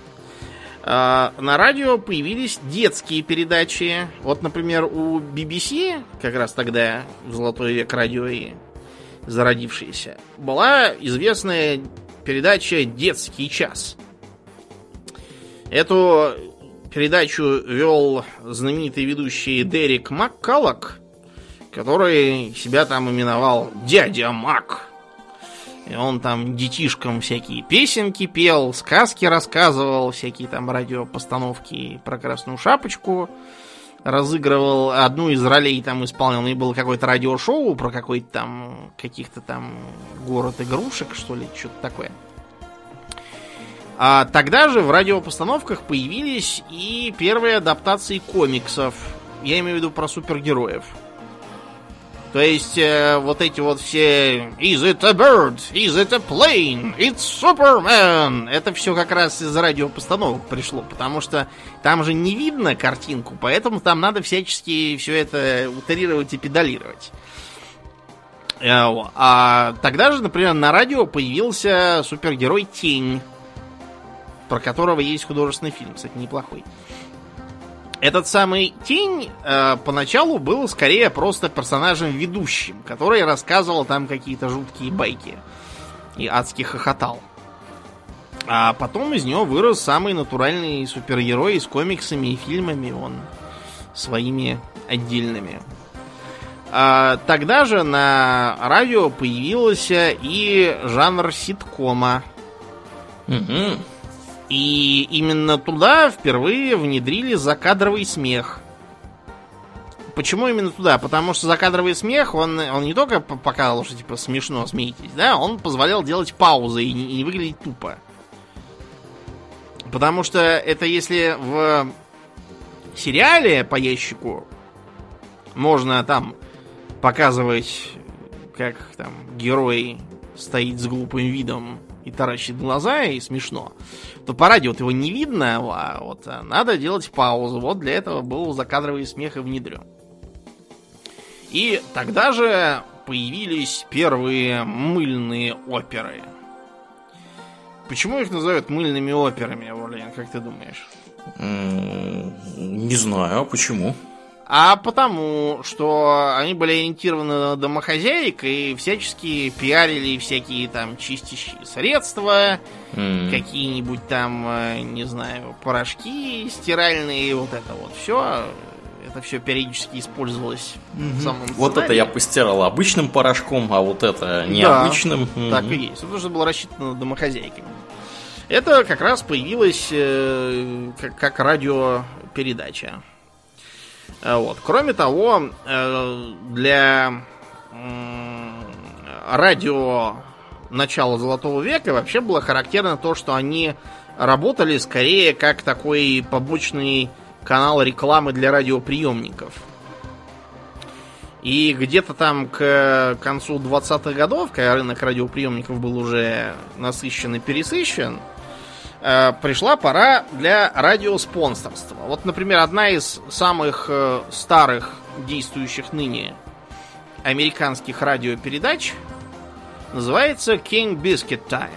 А, на радио появились детские передачи. Вот, например, у BBC, как раз тогда, в золотой век радио и зародившиеся, была известная передача «Детский час». Эту передачу вел знаменитый ведущий Дерек Маккаллок, который себя там именовал «Дядя Мак». И он там детишкам всякие песенки пел, сказки рассказывал, всякие там радиопостановки про Красную Шапочку разыгрывал. Одну из ролей там исполнил. И было какое-то радиошоу про какой-то там каких-то там город игрушек, что ли, что-то такое. А тогда же в радиопостановках появились и первые адаптации комиксов. Я имею в виду про супергероев. То есть э, вот эти вот все Is it a bird? Is it a plane? It's Superman! Это все как раз из радиопостановок пришло, потому что там же не видно картинку, поэтому там надо всячески все это утерировать и педалировать. Э, а тогда же, например, на радио появился супергерой Тень, про которого есть художественный фильм, кстати, неплохой. Этот самый Тень э, поначалу был скорее просто персонажем ведущим, который рассказывал там какие-то жуткие байки и адски хохотал. А потом из него вырос самый натуральный супергерой с комиксами и фильмами, он своими отдельными. А, тогда же на радио появился и жанр ситкома. Угу. И именно туда впервые внедрили закадровый смех. Почему именно туда? Потому что закадровый смех, он, он не только показывал, что типа смешно, смеетесь, да, он позволял делать паузы и не, и не выглядеть тупо. Потому что это если в сериале по ящику можно там показывать, как там герой стоит с глупым видом и таращит глаза, и смешно, то по радио вот его не видно, а вот а надо делать паузу. Вот для этого был закадровый смех и внедрен. И тогда же появились первые мыльные оперы. Почему их называют мыльными операми, Орлен, как ты думаешь? Не знаю, а почему? А потому, что они были ориентированы на домохозяек и всячески пиарили всякие там чистящие средства, М. какие-нибудь там, э, не знаю, порошки стиральные, вот это вот все. Это все периодически использовалось в самом Вот это я постирал обычным порошком, а вот это необычным. Так Мгм. и есть. Это уже было рассчитано домохозяйками. Это как раз появилось э, как, как радиопередача. А Вот. Кроме того, э, для радио начала Золотого века вообще было характерно то, что они работали скорее как такой побочный канал рекламы для радиоприемников. И где-то там к концу 20-х годов, когда рынок радиоприемников был уже насыщен и пересыщен, э, пришла пора для радиоспонсорства. Вот, например, одна из самых э, старых действующих ныне американских радиопередач называется King Biscuit Time.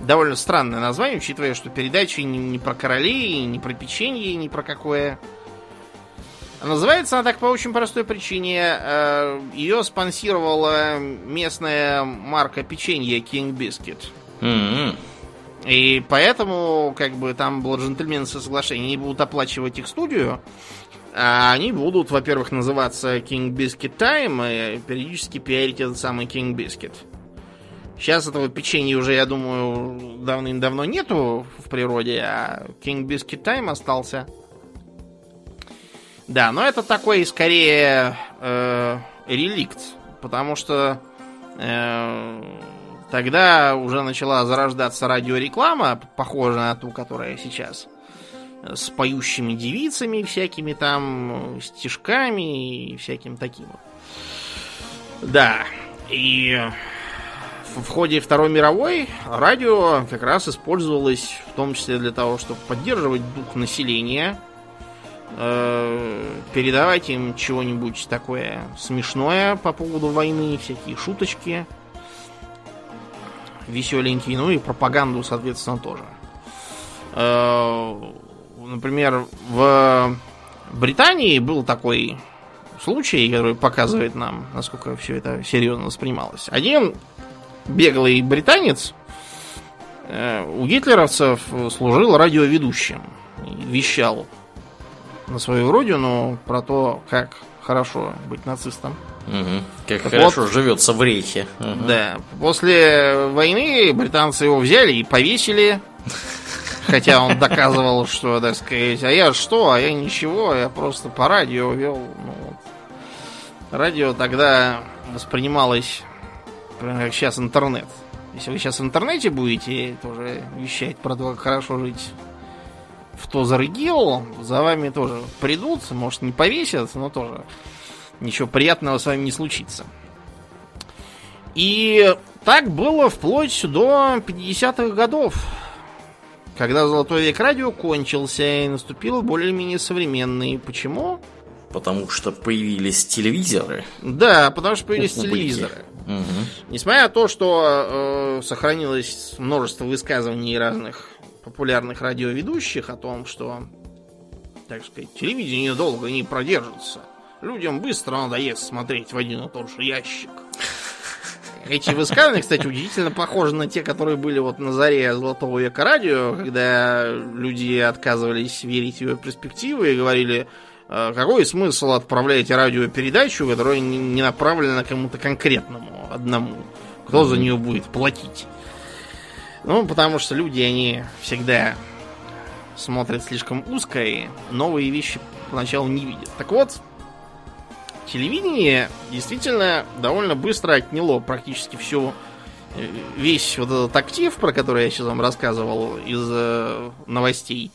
Довольно странное название, учитывая, что передачи не, не про королей, не про печенье, не про какое. Называется она так по очень простой причине. Э, Ее спонсировала местная марка печенья King Biscuit. М-м. И поэтому, как бы, там было джентльменское соглашение. Они будут оплачивать их студию, а они будут, во-первых, называться King Biscuit Time и периодически пиарить этот самый King Biscuit. Сейчас этого печенья уже, я думаю, давным-давно нету в природе, а King Biscuit Time остался. Да, но это такой, скорее, э, реликт, потому что э, тогда уже начала зарождаться радиореклама, похожая на ту, которая сейчас, э, с поющими девицами всякими там, стишками и всяким таким. Да, и в в ходе Второй мировой радио как раз использовалось в том числе для того, чтобы поддерживать дух населения, э, передавать им чего-нибудь такое смешное по поводу войны, всякие шуточки веселенькие, ну и пропаганду, соответственно, тоже. Э, Например, в Британии был такой случай, который показывает нам, насколько все это серьезно воспринималось. Один беглый британец э, у гитлеровцев служил радиоведущим. Вещал на свою родину про то, как хорошо быть нацистом. Мгм. Как Так хорошо живется в рейхе. Мгм. Да. После войны британцы его взяли и повесили. Хотя он доказывал, что, так сказать, а я что, а я ничего, я просто по радио вел. Ну, вот. Радио тогда воспринималось примерно как сейчас интернет. Если вы сейчас в интернете будете тоже вещать про то, как хорошо жить в Тозарыгил, за вами тоже придут, может не повесят, но тоже ничего приятного с вами не случится. И так было вплоть до 50-х годов, когда Золотой век радио кончился и наступил более-менее современный. Почему? Потому что появились телевизоры. Да, потому что появились телевизоры. Мгм. Несмотря на то, что э, сохранилось множество высказываний разных популярных радиоведущих о том, что, так сказать, телевидение долго не продержится. Людям быстро надоест смотреть в один и тот же ящик. Эти высказывания, кстати, удивительно похожи на те, которые были вот на заре Золотого века радио, когда люди отказывались верить в его перспективы и говорили, «Э, какой смысл отправлять радиопередачу, которая не направлена кому-то конкретному, одному? Кто за нее будет платить? Ну, потому что люди, они всегда смотрят слишком узко и новые вещи поначалу не видят. Так вот, телевидение действительно довольно быстро отняло практически всю э, весь вот этот актив, про который я сейчас вам рассказывал из э, новостей.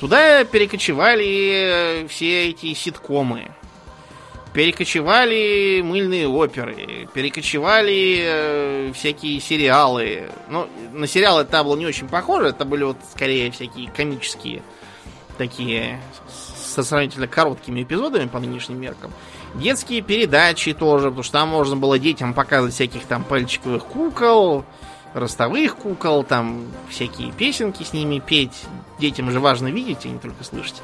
Туда перекочевали все эти ситкомы, перекочевали мыльные оперы, перекочевали э, всякие сериалы. Ну, на сериалы это было не очень похоже, это были вот скорее всякие комические такие со сравнительно короткими эпизодами по нынешним меркам. Детские передачи тоже, потому что там можно было детям показывать всяких там пальчиковых кукол, ростовых кукол, там всякие песенки с ними петь. Детям же важно видеть, а не только слышать.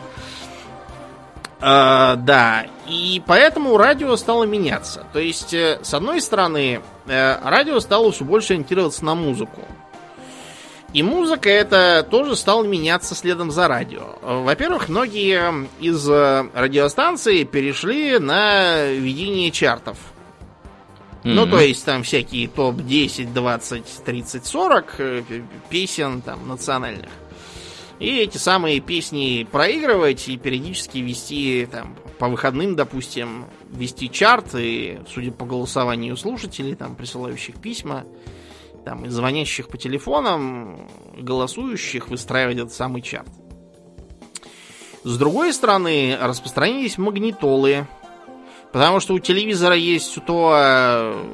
А, да, и поэтому радио стало меняться. То есть, э, с одной стороны, э, радио стало все больше ориентироваться на музыку. И музыка это тоже стала меняться следом за радио. Во-первых, многие из э, радиостанций перешли на ведение чартов. Mm-hmm. Ну, то есть там всякие топ-10, 20, 30, 40 песен там национальных. И эти самые песни проигрывать и периодически вести там по выходным, допустим, вести чарт и, судя по голосованию слушателей, там присылающих письма, там и звонящих по телефонам, голосующих, выстраивать этот самый чарт. С другой стороны, распространились магнитолы, потому что у телевизора есть то э,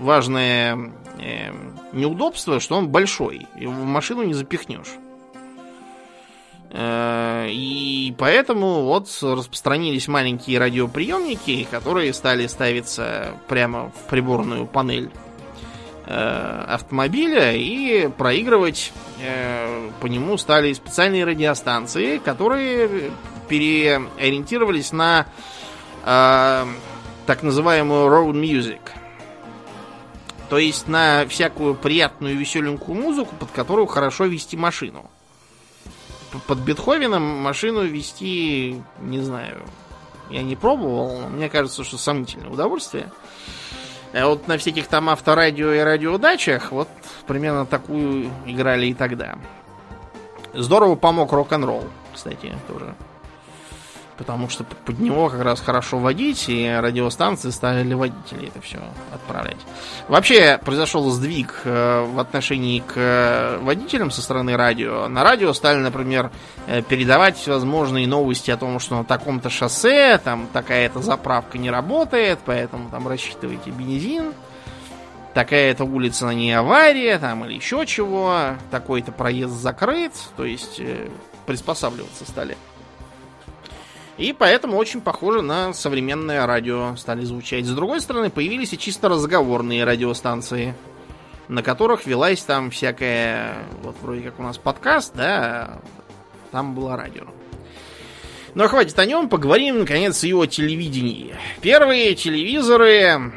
важное э, неудобство, что он большой, его в машину не запихнешь. Э, и поэтому вот распространились маленькие радиоприемники, которые стали ставиться прямо в приборную панель э, автомобиля и проигрывать э, по нему стали специальные радиостанции, которые переориентировались на так называемую road music. То есть на всякую приятную веселенькую музыку, под которую хорошо вести машину под Бетховеном машину вести, не знаю, я не пробовал, но мне кажется, что сомнительное удовольствие. А вот на всяких там авторадио и радиодачах вот примерно такую играли и тогда. Здорово помог рок-н-ролл, кстати, тоже потому что под него как раз хорошо водить, и радиостанции стали водители это все отправлять. Вообще произошел сдвиг э, в отношении к э, водителям со стороны радио. На радио стали, например, э, передавать всевозможные новости о том, что на таком-то шоссе там такая-то заправка не работает, поэтому там рассчитывайте бензин. Такая-то улица на ней авария, там или еще чего, такой-то проезд закрыт, то есть приспосабливаться стали. И поэтому очень похоже на современное радио стали звучать. С другой стороны, появились и чисто разговорные радиостанции, на которых велась там всякая, вот вроде как у нас подкаст, да, там было радио. Но хватит о нем, поговорим, наконец, и о телевидении. Первые телевизоры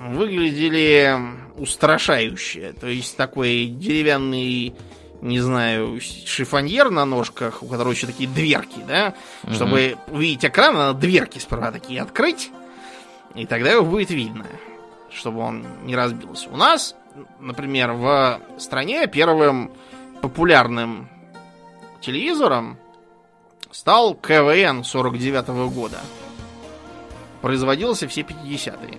выглядели устрашающе. То есть такой деревянный не знаю, шифоньер на ножках, у которого еще такие дверки, да, угу. чтобы увидеть экран, надо дверки сперва такие открыть, и тогда его будет видно, чтобы он не разбился. У нас, например, в стране первым популярным телевизором стал КВН 49 -го года. Производился все 50-е.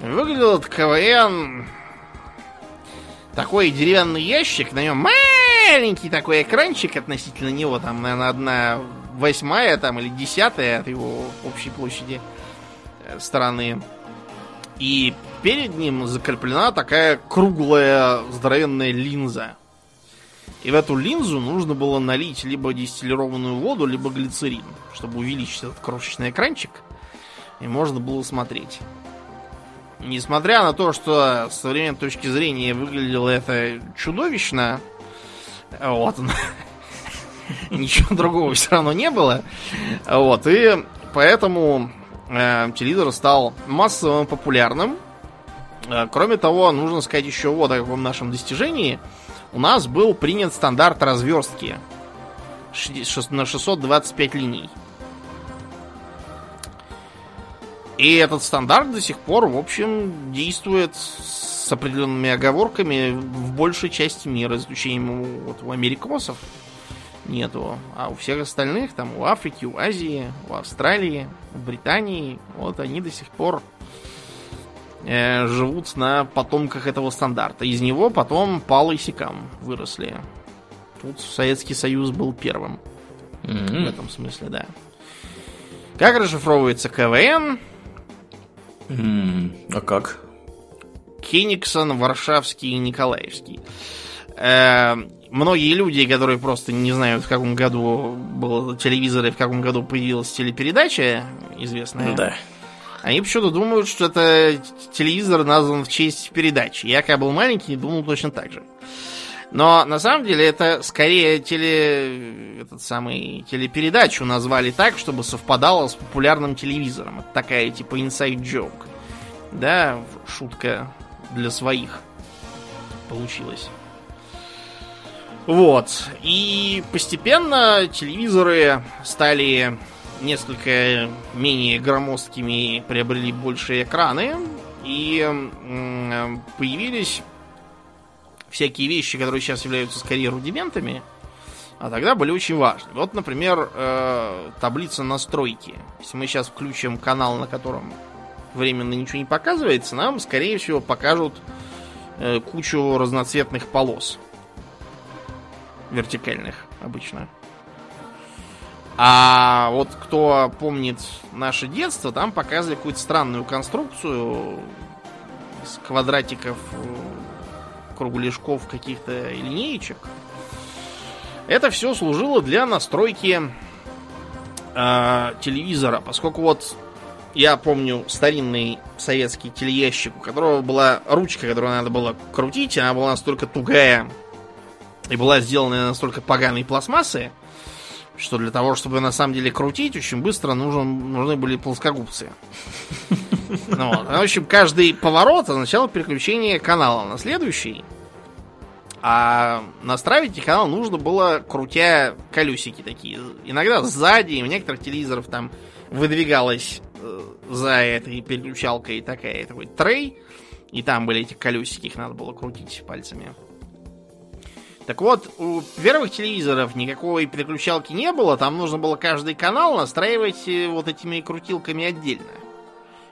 Выглядел этот КВН такой деревянный ящик, на нем маленький такой экранчик относительно него, там, наверное, одна восьмая там, или десятая от его общей площади э, стороны. И перед ним закреплена такая круглая здоровенная линза. И в эту линзу нужно было налить либо дистиллированную воду, либо глицерин, чтобы увеличить этот крошечный экранчик. И можно было смотреть. Несмотря на то, что с современной точки зрения выглядело это чудовищно, вот, ничего другого все равно не было. Вот, и поэтому э, телевизор стал массовым популярным. Э, кроме того, нужно сказать еще вот о каком нашем достижении. У нас был принят стандарт разверстки на 625 линий. И этот стандарт до сих пор, в общем, действует с определенными оговорками в большей части мира, за исключением вот, у америкосов нету. А у всех остальных, там, у Африки, у Азии, у Австралии, у Британии, вот они до сих пор э, живут на потомках этого стандарта. Из него потом Пал и Сикам выросли. Тут Советский Союз был первым. Mm-hmm. В этом смысле, да. Как расшифровывается КВН? А как? Кениксон, Варшавский и Николаевский. Э, многие люди, которые просто не знают, в каком году был телевизор и в каком году появилась телепередача известная, да. они почему-то думают, что это телевизор назван в честь передачи. Я, когда был маленький, думал точно так же. Но на самом деле это скорее теле... этот самый телепередачу назвали так, чтобы совпадало с популярным телевизором. Это такая типа inside joke. Да, шутка для своих получилась. Вот. И постепенно телевизоры стали несколько менее громоздкими, приобрели большие экраны. И появились всякие вещи, которые сейчас являются скорее рудиментами, а тогда были очень важны. Вот, например, э, таблица настройки. Если мы сейчас включим канал, на котором временно ничего не показывается, нам, скорее всего, покажут э, кучу разноцветных полос. Вертикальных обычно. А вот кто помнит наше детство, там показывали какую-то странную конструкцию из квадратиков кругляшков каких-то линеечек. Это все служило для настройки э, телевизора, поскольку вот я помню старинный советский телеящик, у которого была ручка, которую надо было крутить, она была настолько тугая и была сделана настолько поганой пластмассы, что для того, чтобы на самом деле крутить, очень быстро нужен, нужны были плоскогубцы. Ну, вот. В общем, каждый поворот означал переключение канала на следующий. А настраивать канал нужно было, крутя колесики такие. Иногда сзади, в некоторых телевизоров там выдвигалась э, за этой переключалкой такая такой трей. И там были эти колесики, их надо было крутить пальцами. Так вот, у первых телевизоров никакой переключалки не было, там нужно было каждый канал настраивать э, вот этими крутилками отдельно.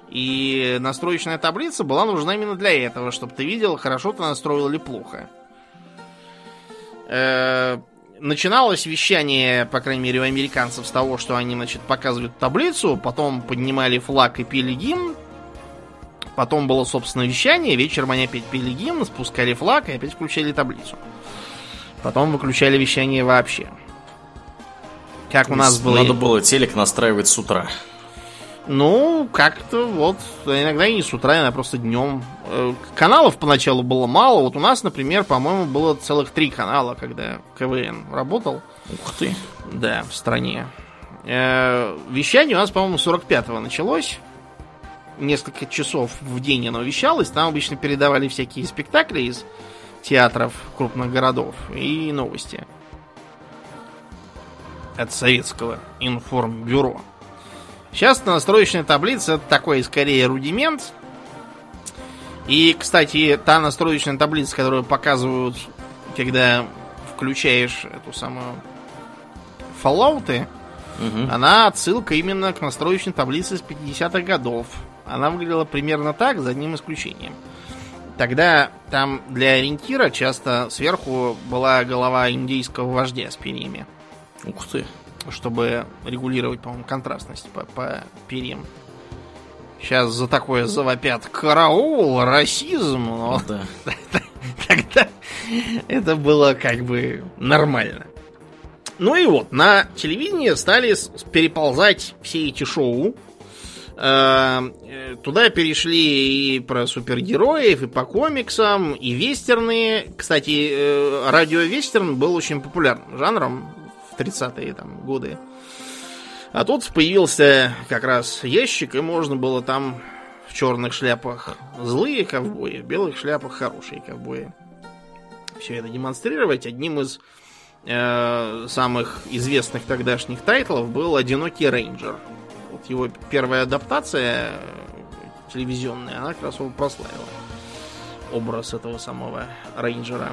И настроечная таблица была нужна именно для этого, чтобы ты видел, хорошо ты настроил или плохо. Э, начиналось вещание, по крайней мере, у американцев с того, что они, значит, показывают таблицу, потом поднимали флаг и пели гимн, потом было, собственно, вещание, вечером они опять пели гимн, спускали флаг и опять включали таблицу. Потом выключали вещание вообще. Как у нас было... Надо было телек настраивать с утра. Ну, как-то вот, иногда и не с утра, иногда просто днем. Э, каналов поначалу было мало. Вот у нас, например, по-моему, было целых три канала, когда КВН работал. Ух ты. Да, в стране. Э, вещание у нас, по-моему, 45-го началось. Несколько часов в день оно вещалось. Там обычно передавали всякие спектакли из театров крупных городов и новости. От советского информбюро. Сейчас настроечная таблица это такой скорее рудимент. И, кстати, та настроечная таблица, которую показывают, когда включаешь эту самую Fallout, угу. она отсылка именно к настроечной таблице с 50-х годов. Она выглядела примерно так, за одним исключением. Тогда там для ориентира часто сверху была голова индейского вождя с перьями. Ух ты чтобы регулировать, по-моему, контрастность по, по перьям. Сейчас за такое завопят караул, расизм, но да. тогда это было как бы нормально. Ну и вот, на телевидении стали переползать все эти шоу. Э, э, туда перешли и про супергероев, и по комиксам, и вестерны. Кстати, э, радиовестерн был очень популярным жанром 30-е там, годы. А тут появился как раз ящик, и можно было там в черных шляпах злые ковбои, в белых шляпах хорошие ковбои. Все это демонстрировать. Одним из э, самых известных тогдашних тайтлов был «Одинокий рейнджер». Вот его первая адаптация телевизионная, она как раз его прославила. Образ этого самого рейнджера.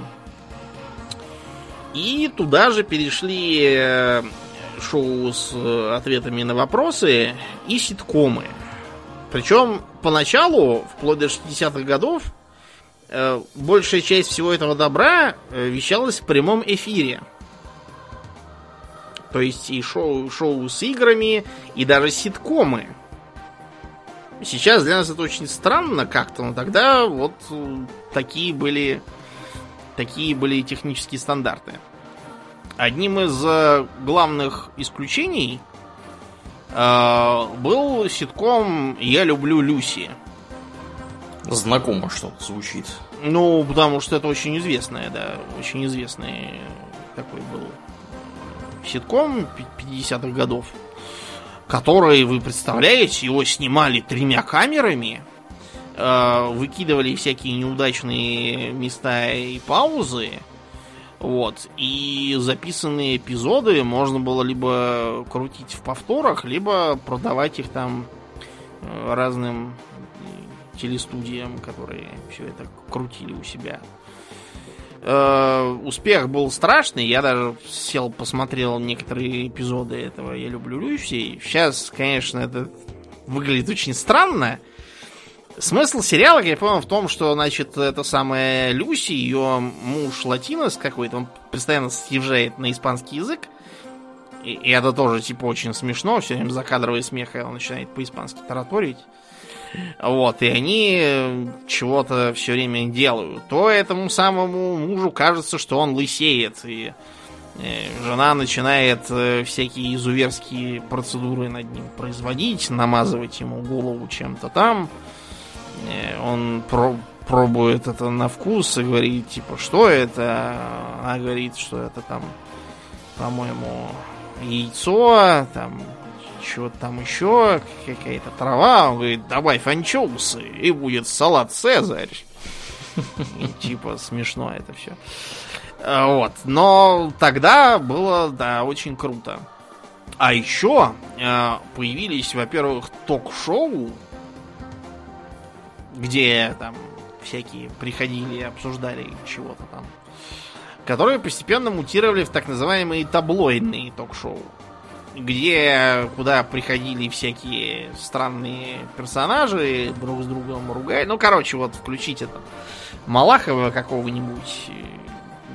И туда же перешли э, шоу с э, ответами на вопросы и ситкомы. Причем поначалу, вплоть до 60-х годов, э, большая часть всего этого добра вещалась в прямом эфире. То есть и шоу, шоу с играми, и даже ситкомы. Сейчас для нас это очень странно как-то, но тогда вот такие были такие были технические стандарты. Одним из э, главных исключений э, был ситком «Я люблю Люси». Знакомо что-то звучит. Ну, потому что это очень известное, да, очень известный такой был ситком 50-х годов, который, вы представляете, его снимали тремя камерами, э, выкидывали всякие неудачные места и паузы, вот. И записанные эпизоды можно было либо крутить в повторах, либо продавать их там э, разным телестудиям, которые все это крутили у себя. Э, успех был страшный. Я даже сел, посмотрел некоторые эпизоды этого «Я люблю Люси». Сейчас, конечно, это выглядит очень странно. Смысл сериала, как я понял, в том, что, значит, это самая Люси, ее муж латинос какой-то, он постоянно съезжает на испанский язык. И, и это тоже, типа, очень смешно. Все время закадровый смех, и он начинает по-испански тараторить. Вот, и они чего-то все время делают. То этому самому мужу кажется, что он лысеет, и э, жена начинает э, всякие изуверские процедуры над ним производить, намазывать ему голову чем-то там. Э, он про пробует это на вкус и говорит, типа, что это? Она говорит, что это там, по-моему, яйцо, там, что-то там еще, какая-то трава. Он говорит, давай анчоусы, и будет салат Цезарь. Типа, смешно это все. А, вот. Но тогда было, да, очень круто. А еще э, появились, во-первых, ток-шоу где там всякие приходили и обсуждали чего-то там, которые постепенно мутировали в так называемые таблоидные ток-шоу, где куда приходили всякие странные персонажи, друг с другом ругали. Ну, короче, вот включить это Малахова какого-нибудь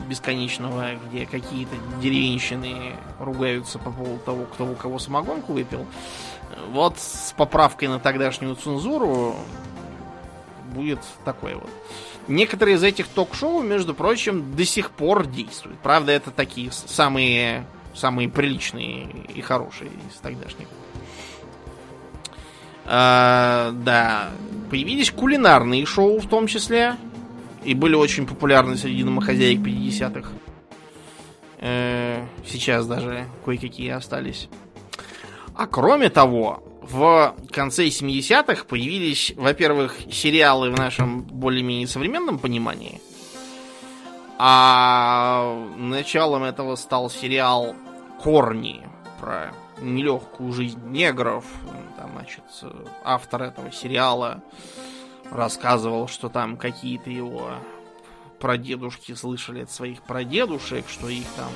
бесконечного, где какие-то деревенщины ругаются по поводу того, кто у кого самогонку выпил. Вот с поправкой на тогдашнюю цензуру будет такое вот. Некоторые из этих ток-шоу, между прочим, до сих пор действуют. Правда, это такие самые, самые приличные и хорошие из тогдашних. А, да, появились кулинарные шоу в том числе. И были очень популярны среди домохозяек 50-х. Э, сейчас даже кое-какие остались. А кроме того, в конце 70-х появились, во-первых, сериалы в нашем более-менее современном понимании. А началом этого стал сериал «Корни» про нелегкую жизнь негров. Там, значит, автор этого сериала рассказывал, что там какие-то его прадедушки слышали от своих прадедушек, что их там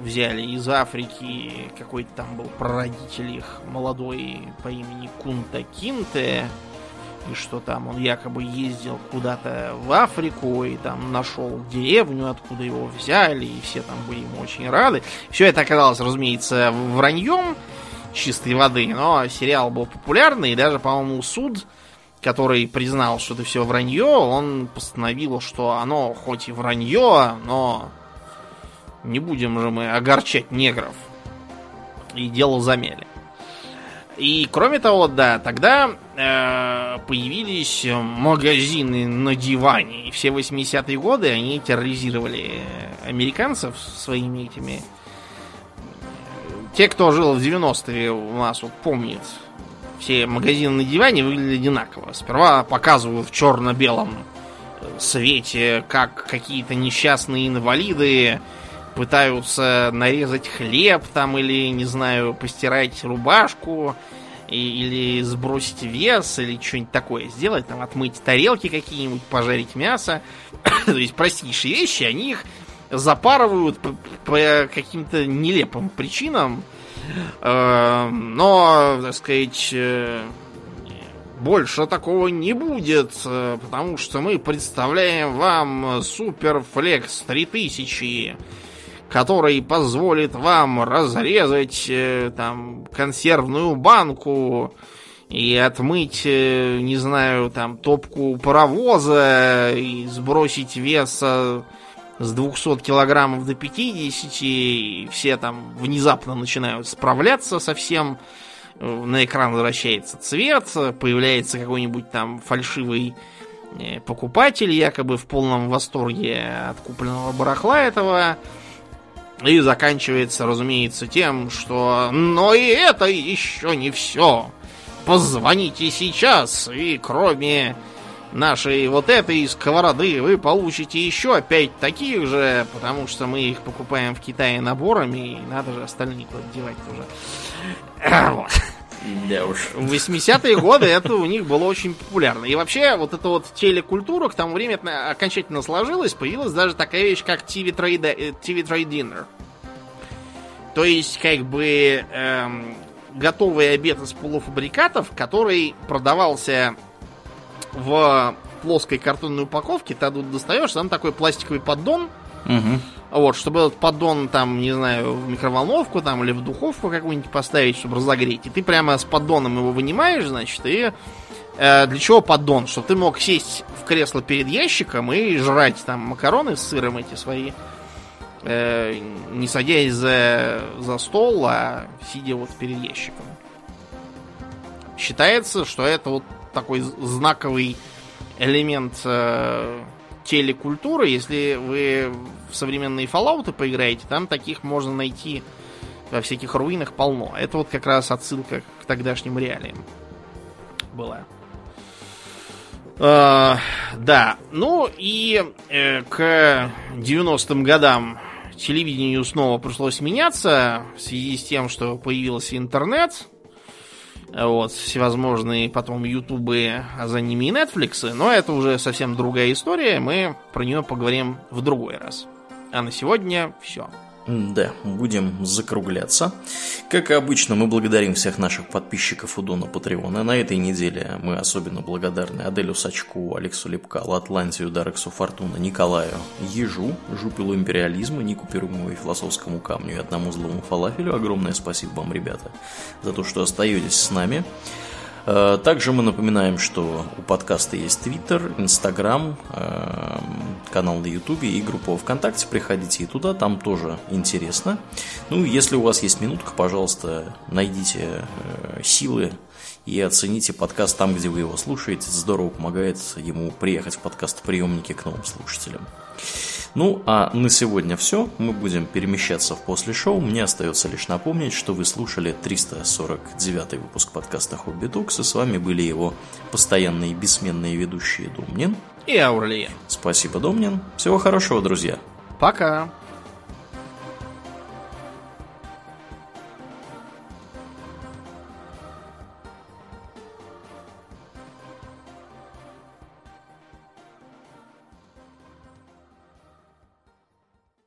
взяли из Африки, какой-то там был прародитель их молодой по имени Кунта Кинте, и что там он якобы ездил куда-то в Африку и там нашел деревню, откуда его взяли, и все там были ему очень рады. Все это оказалось, разумеется, враньем чистой воды, но сериал был популярный, и даже, по-моему, суд, который признал, что это все вранье, он постановил, что оно хоть и вранье, но не будем же мы огорчать негров. И дело замяли. И кроме того, да, тогда э, появились магазины на диване. И все 80-е годы они терроризировали американцев своими этими... Те, кто жил в 90-е, у нас вот помнит, все магазины на диване выглядели одинаково. Сперва показывают в черно-белом свете, как какие-то несчастные инвалиды пытаются нарезать хлеб там или, не знаю, постирать рубашку или сбросить вес или что-нибудь такое сделать, там отмыть тарелки какие-нибудь, пожарить мясо. То есть простейшие вещи, они их запарывают по, по каким-то нелепым причинам. Э, но, так сказать, э, больше такого не будет, э, потому что мы представляем вам Суперфлекс 3000 который позволит вам разрезать э, там консервную банку и отмыть, э, не знаю, там топку паровоза и сбросить вес с 200 килограммов до 50, и все там внезапно начинают справляться со всем на экран возвращается цвет, появляется какой-нибудь там фальшивый э, покупатель, якобы в полном восторге от купленного барахла этого. И заканчивается, разумеется, тем, что «Но и это еще не все! Позвоните сейчас, и кроме нашей вот этой сковороды вы получите еще опять таких же, потому что мы их покупаем в Китае наборами, и надо же остальные куда девать тоже. Вот. Да уж. В 80-е годы это у них было очень популярно. И вообще, вот эта вот телекультура к тому времени окончательно сложилась, появилась даже такая вещь, как TV Trade, э, TV Trade Dinner. То есть, как бы, эм, готовый обед из полуфабрикатов, который продавался в плоской картонной упаковке, ты тут достаешь, там такой пластиковый поддон, угу. вот, чтобы этот поддон там, не знаю, в микроволновку там или в духовку какую-нибудь поставить, чтобы разогреть, и ты прямо с поддоном его вынимаешь, значит, и э, для чего поддон? Чтобы ты мог сесть в кресло перед ящиком и жрать там макароны с сыром эти свои, э, не садясь за, за стол, а сидя вот перед ящиком. Считается, что это вот такой знаковый элемент э, телекультуры. Если вы в современные Fallout поиграете, там таких можно найти во всяких руинах полно. Это вот как раз отсылка к тогдашним реалиям была. Э, да, ну и э, к 90-м годам телевидению снова пришлось меняться в связи с тем, что появился интернет. Вот, всевозможные потом ютубы, а за ними и Netflix. Но это уже совсем другая история. Мы про нее поговорим в другой раз. А на сегодня все. Да, будем закругляться. Как обычно, мы благодарим всех наших подписчиков у Дона Патреона. На этой неделе мы особенно благодарны Аделю Сачку, Алексу Лепкалу, Атлантию, Дарексу Фортуна, Николаю Ежу, Жупилу Империализма, Нику Перумову и Философскому Камню и одному злому фалафелю. Огромное спасибо вам, ребята, за то, что остаетесь с нами. Э, также мы напоминаем, что у подкаста есть Твиттер, Инстаграм, э, канал на Ютубе и группа ВКонтакте. Приходите и туда, там тоже интересно. Ну, если у вас есть минутка, пожалуйста, найдите э, силы и оцените подкаст там, где вы его слушаете. Здорово помогает ему приехать в подкаст-приемники к новым слушателям. Ну, а на сегодня все. Мы будем перемещаться в после шоу. Мне остается лишь напомнить, что вы слушали 349 выпуск подкаста Хобби Токс, и с вами были его постоянные бессменные ведущие Домнин и Аурлиен. Спасибо, Домнин. Всего хорошего, друзья. Пока.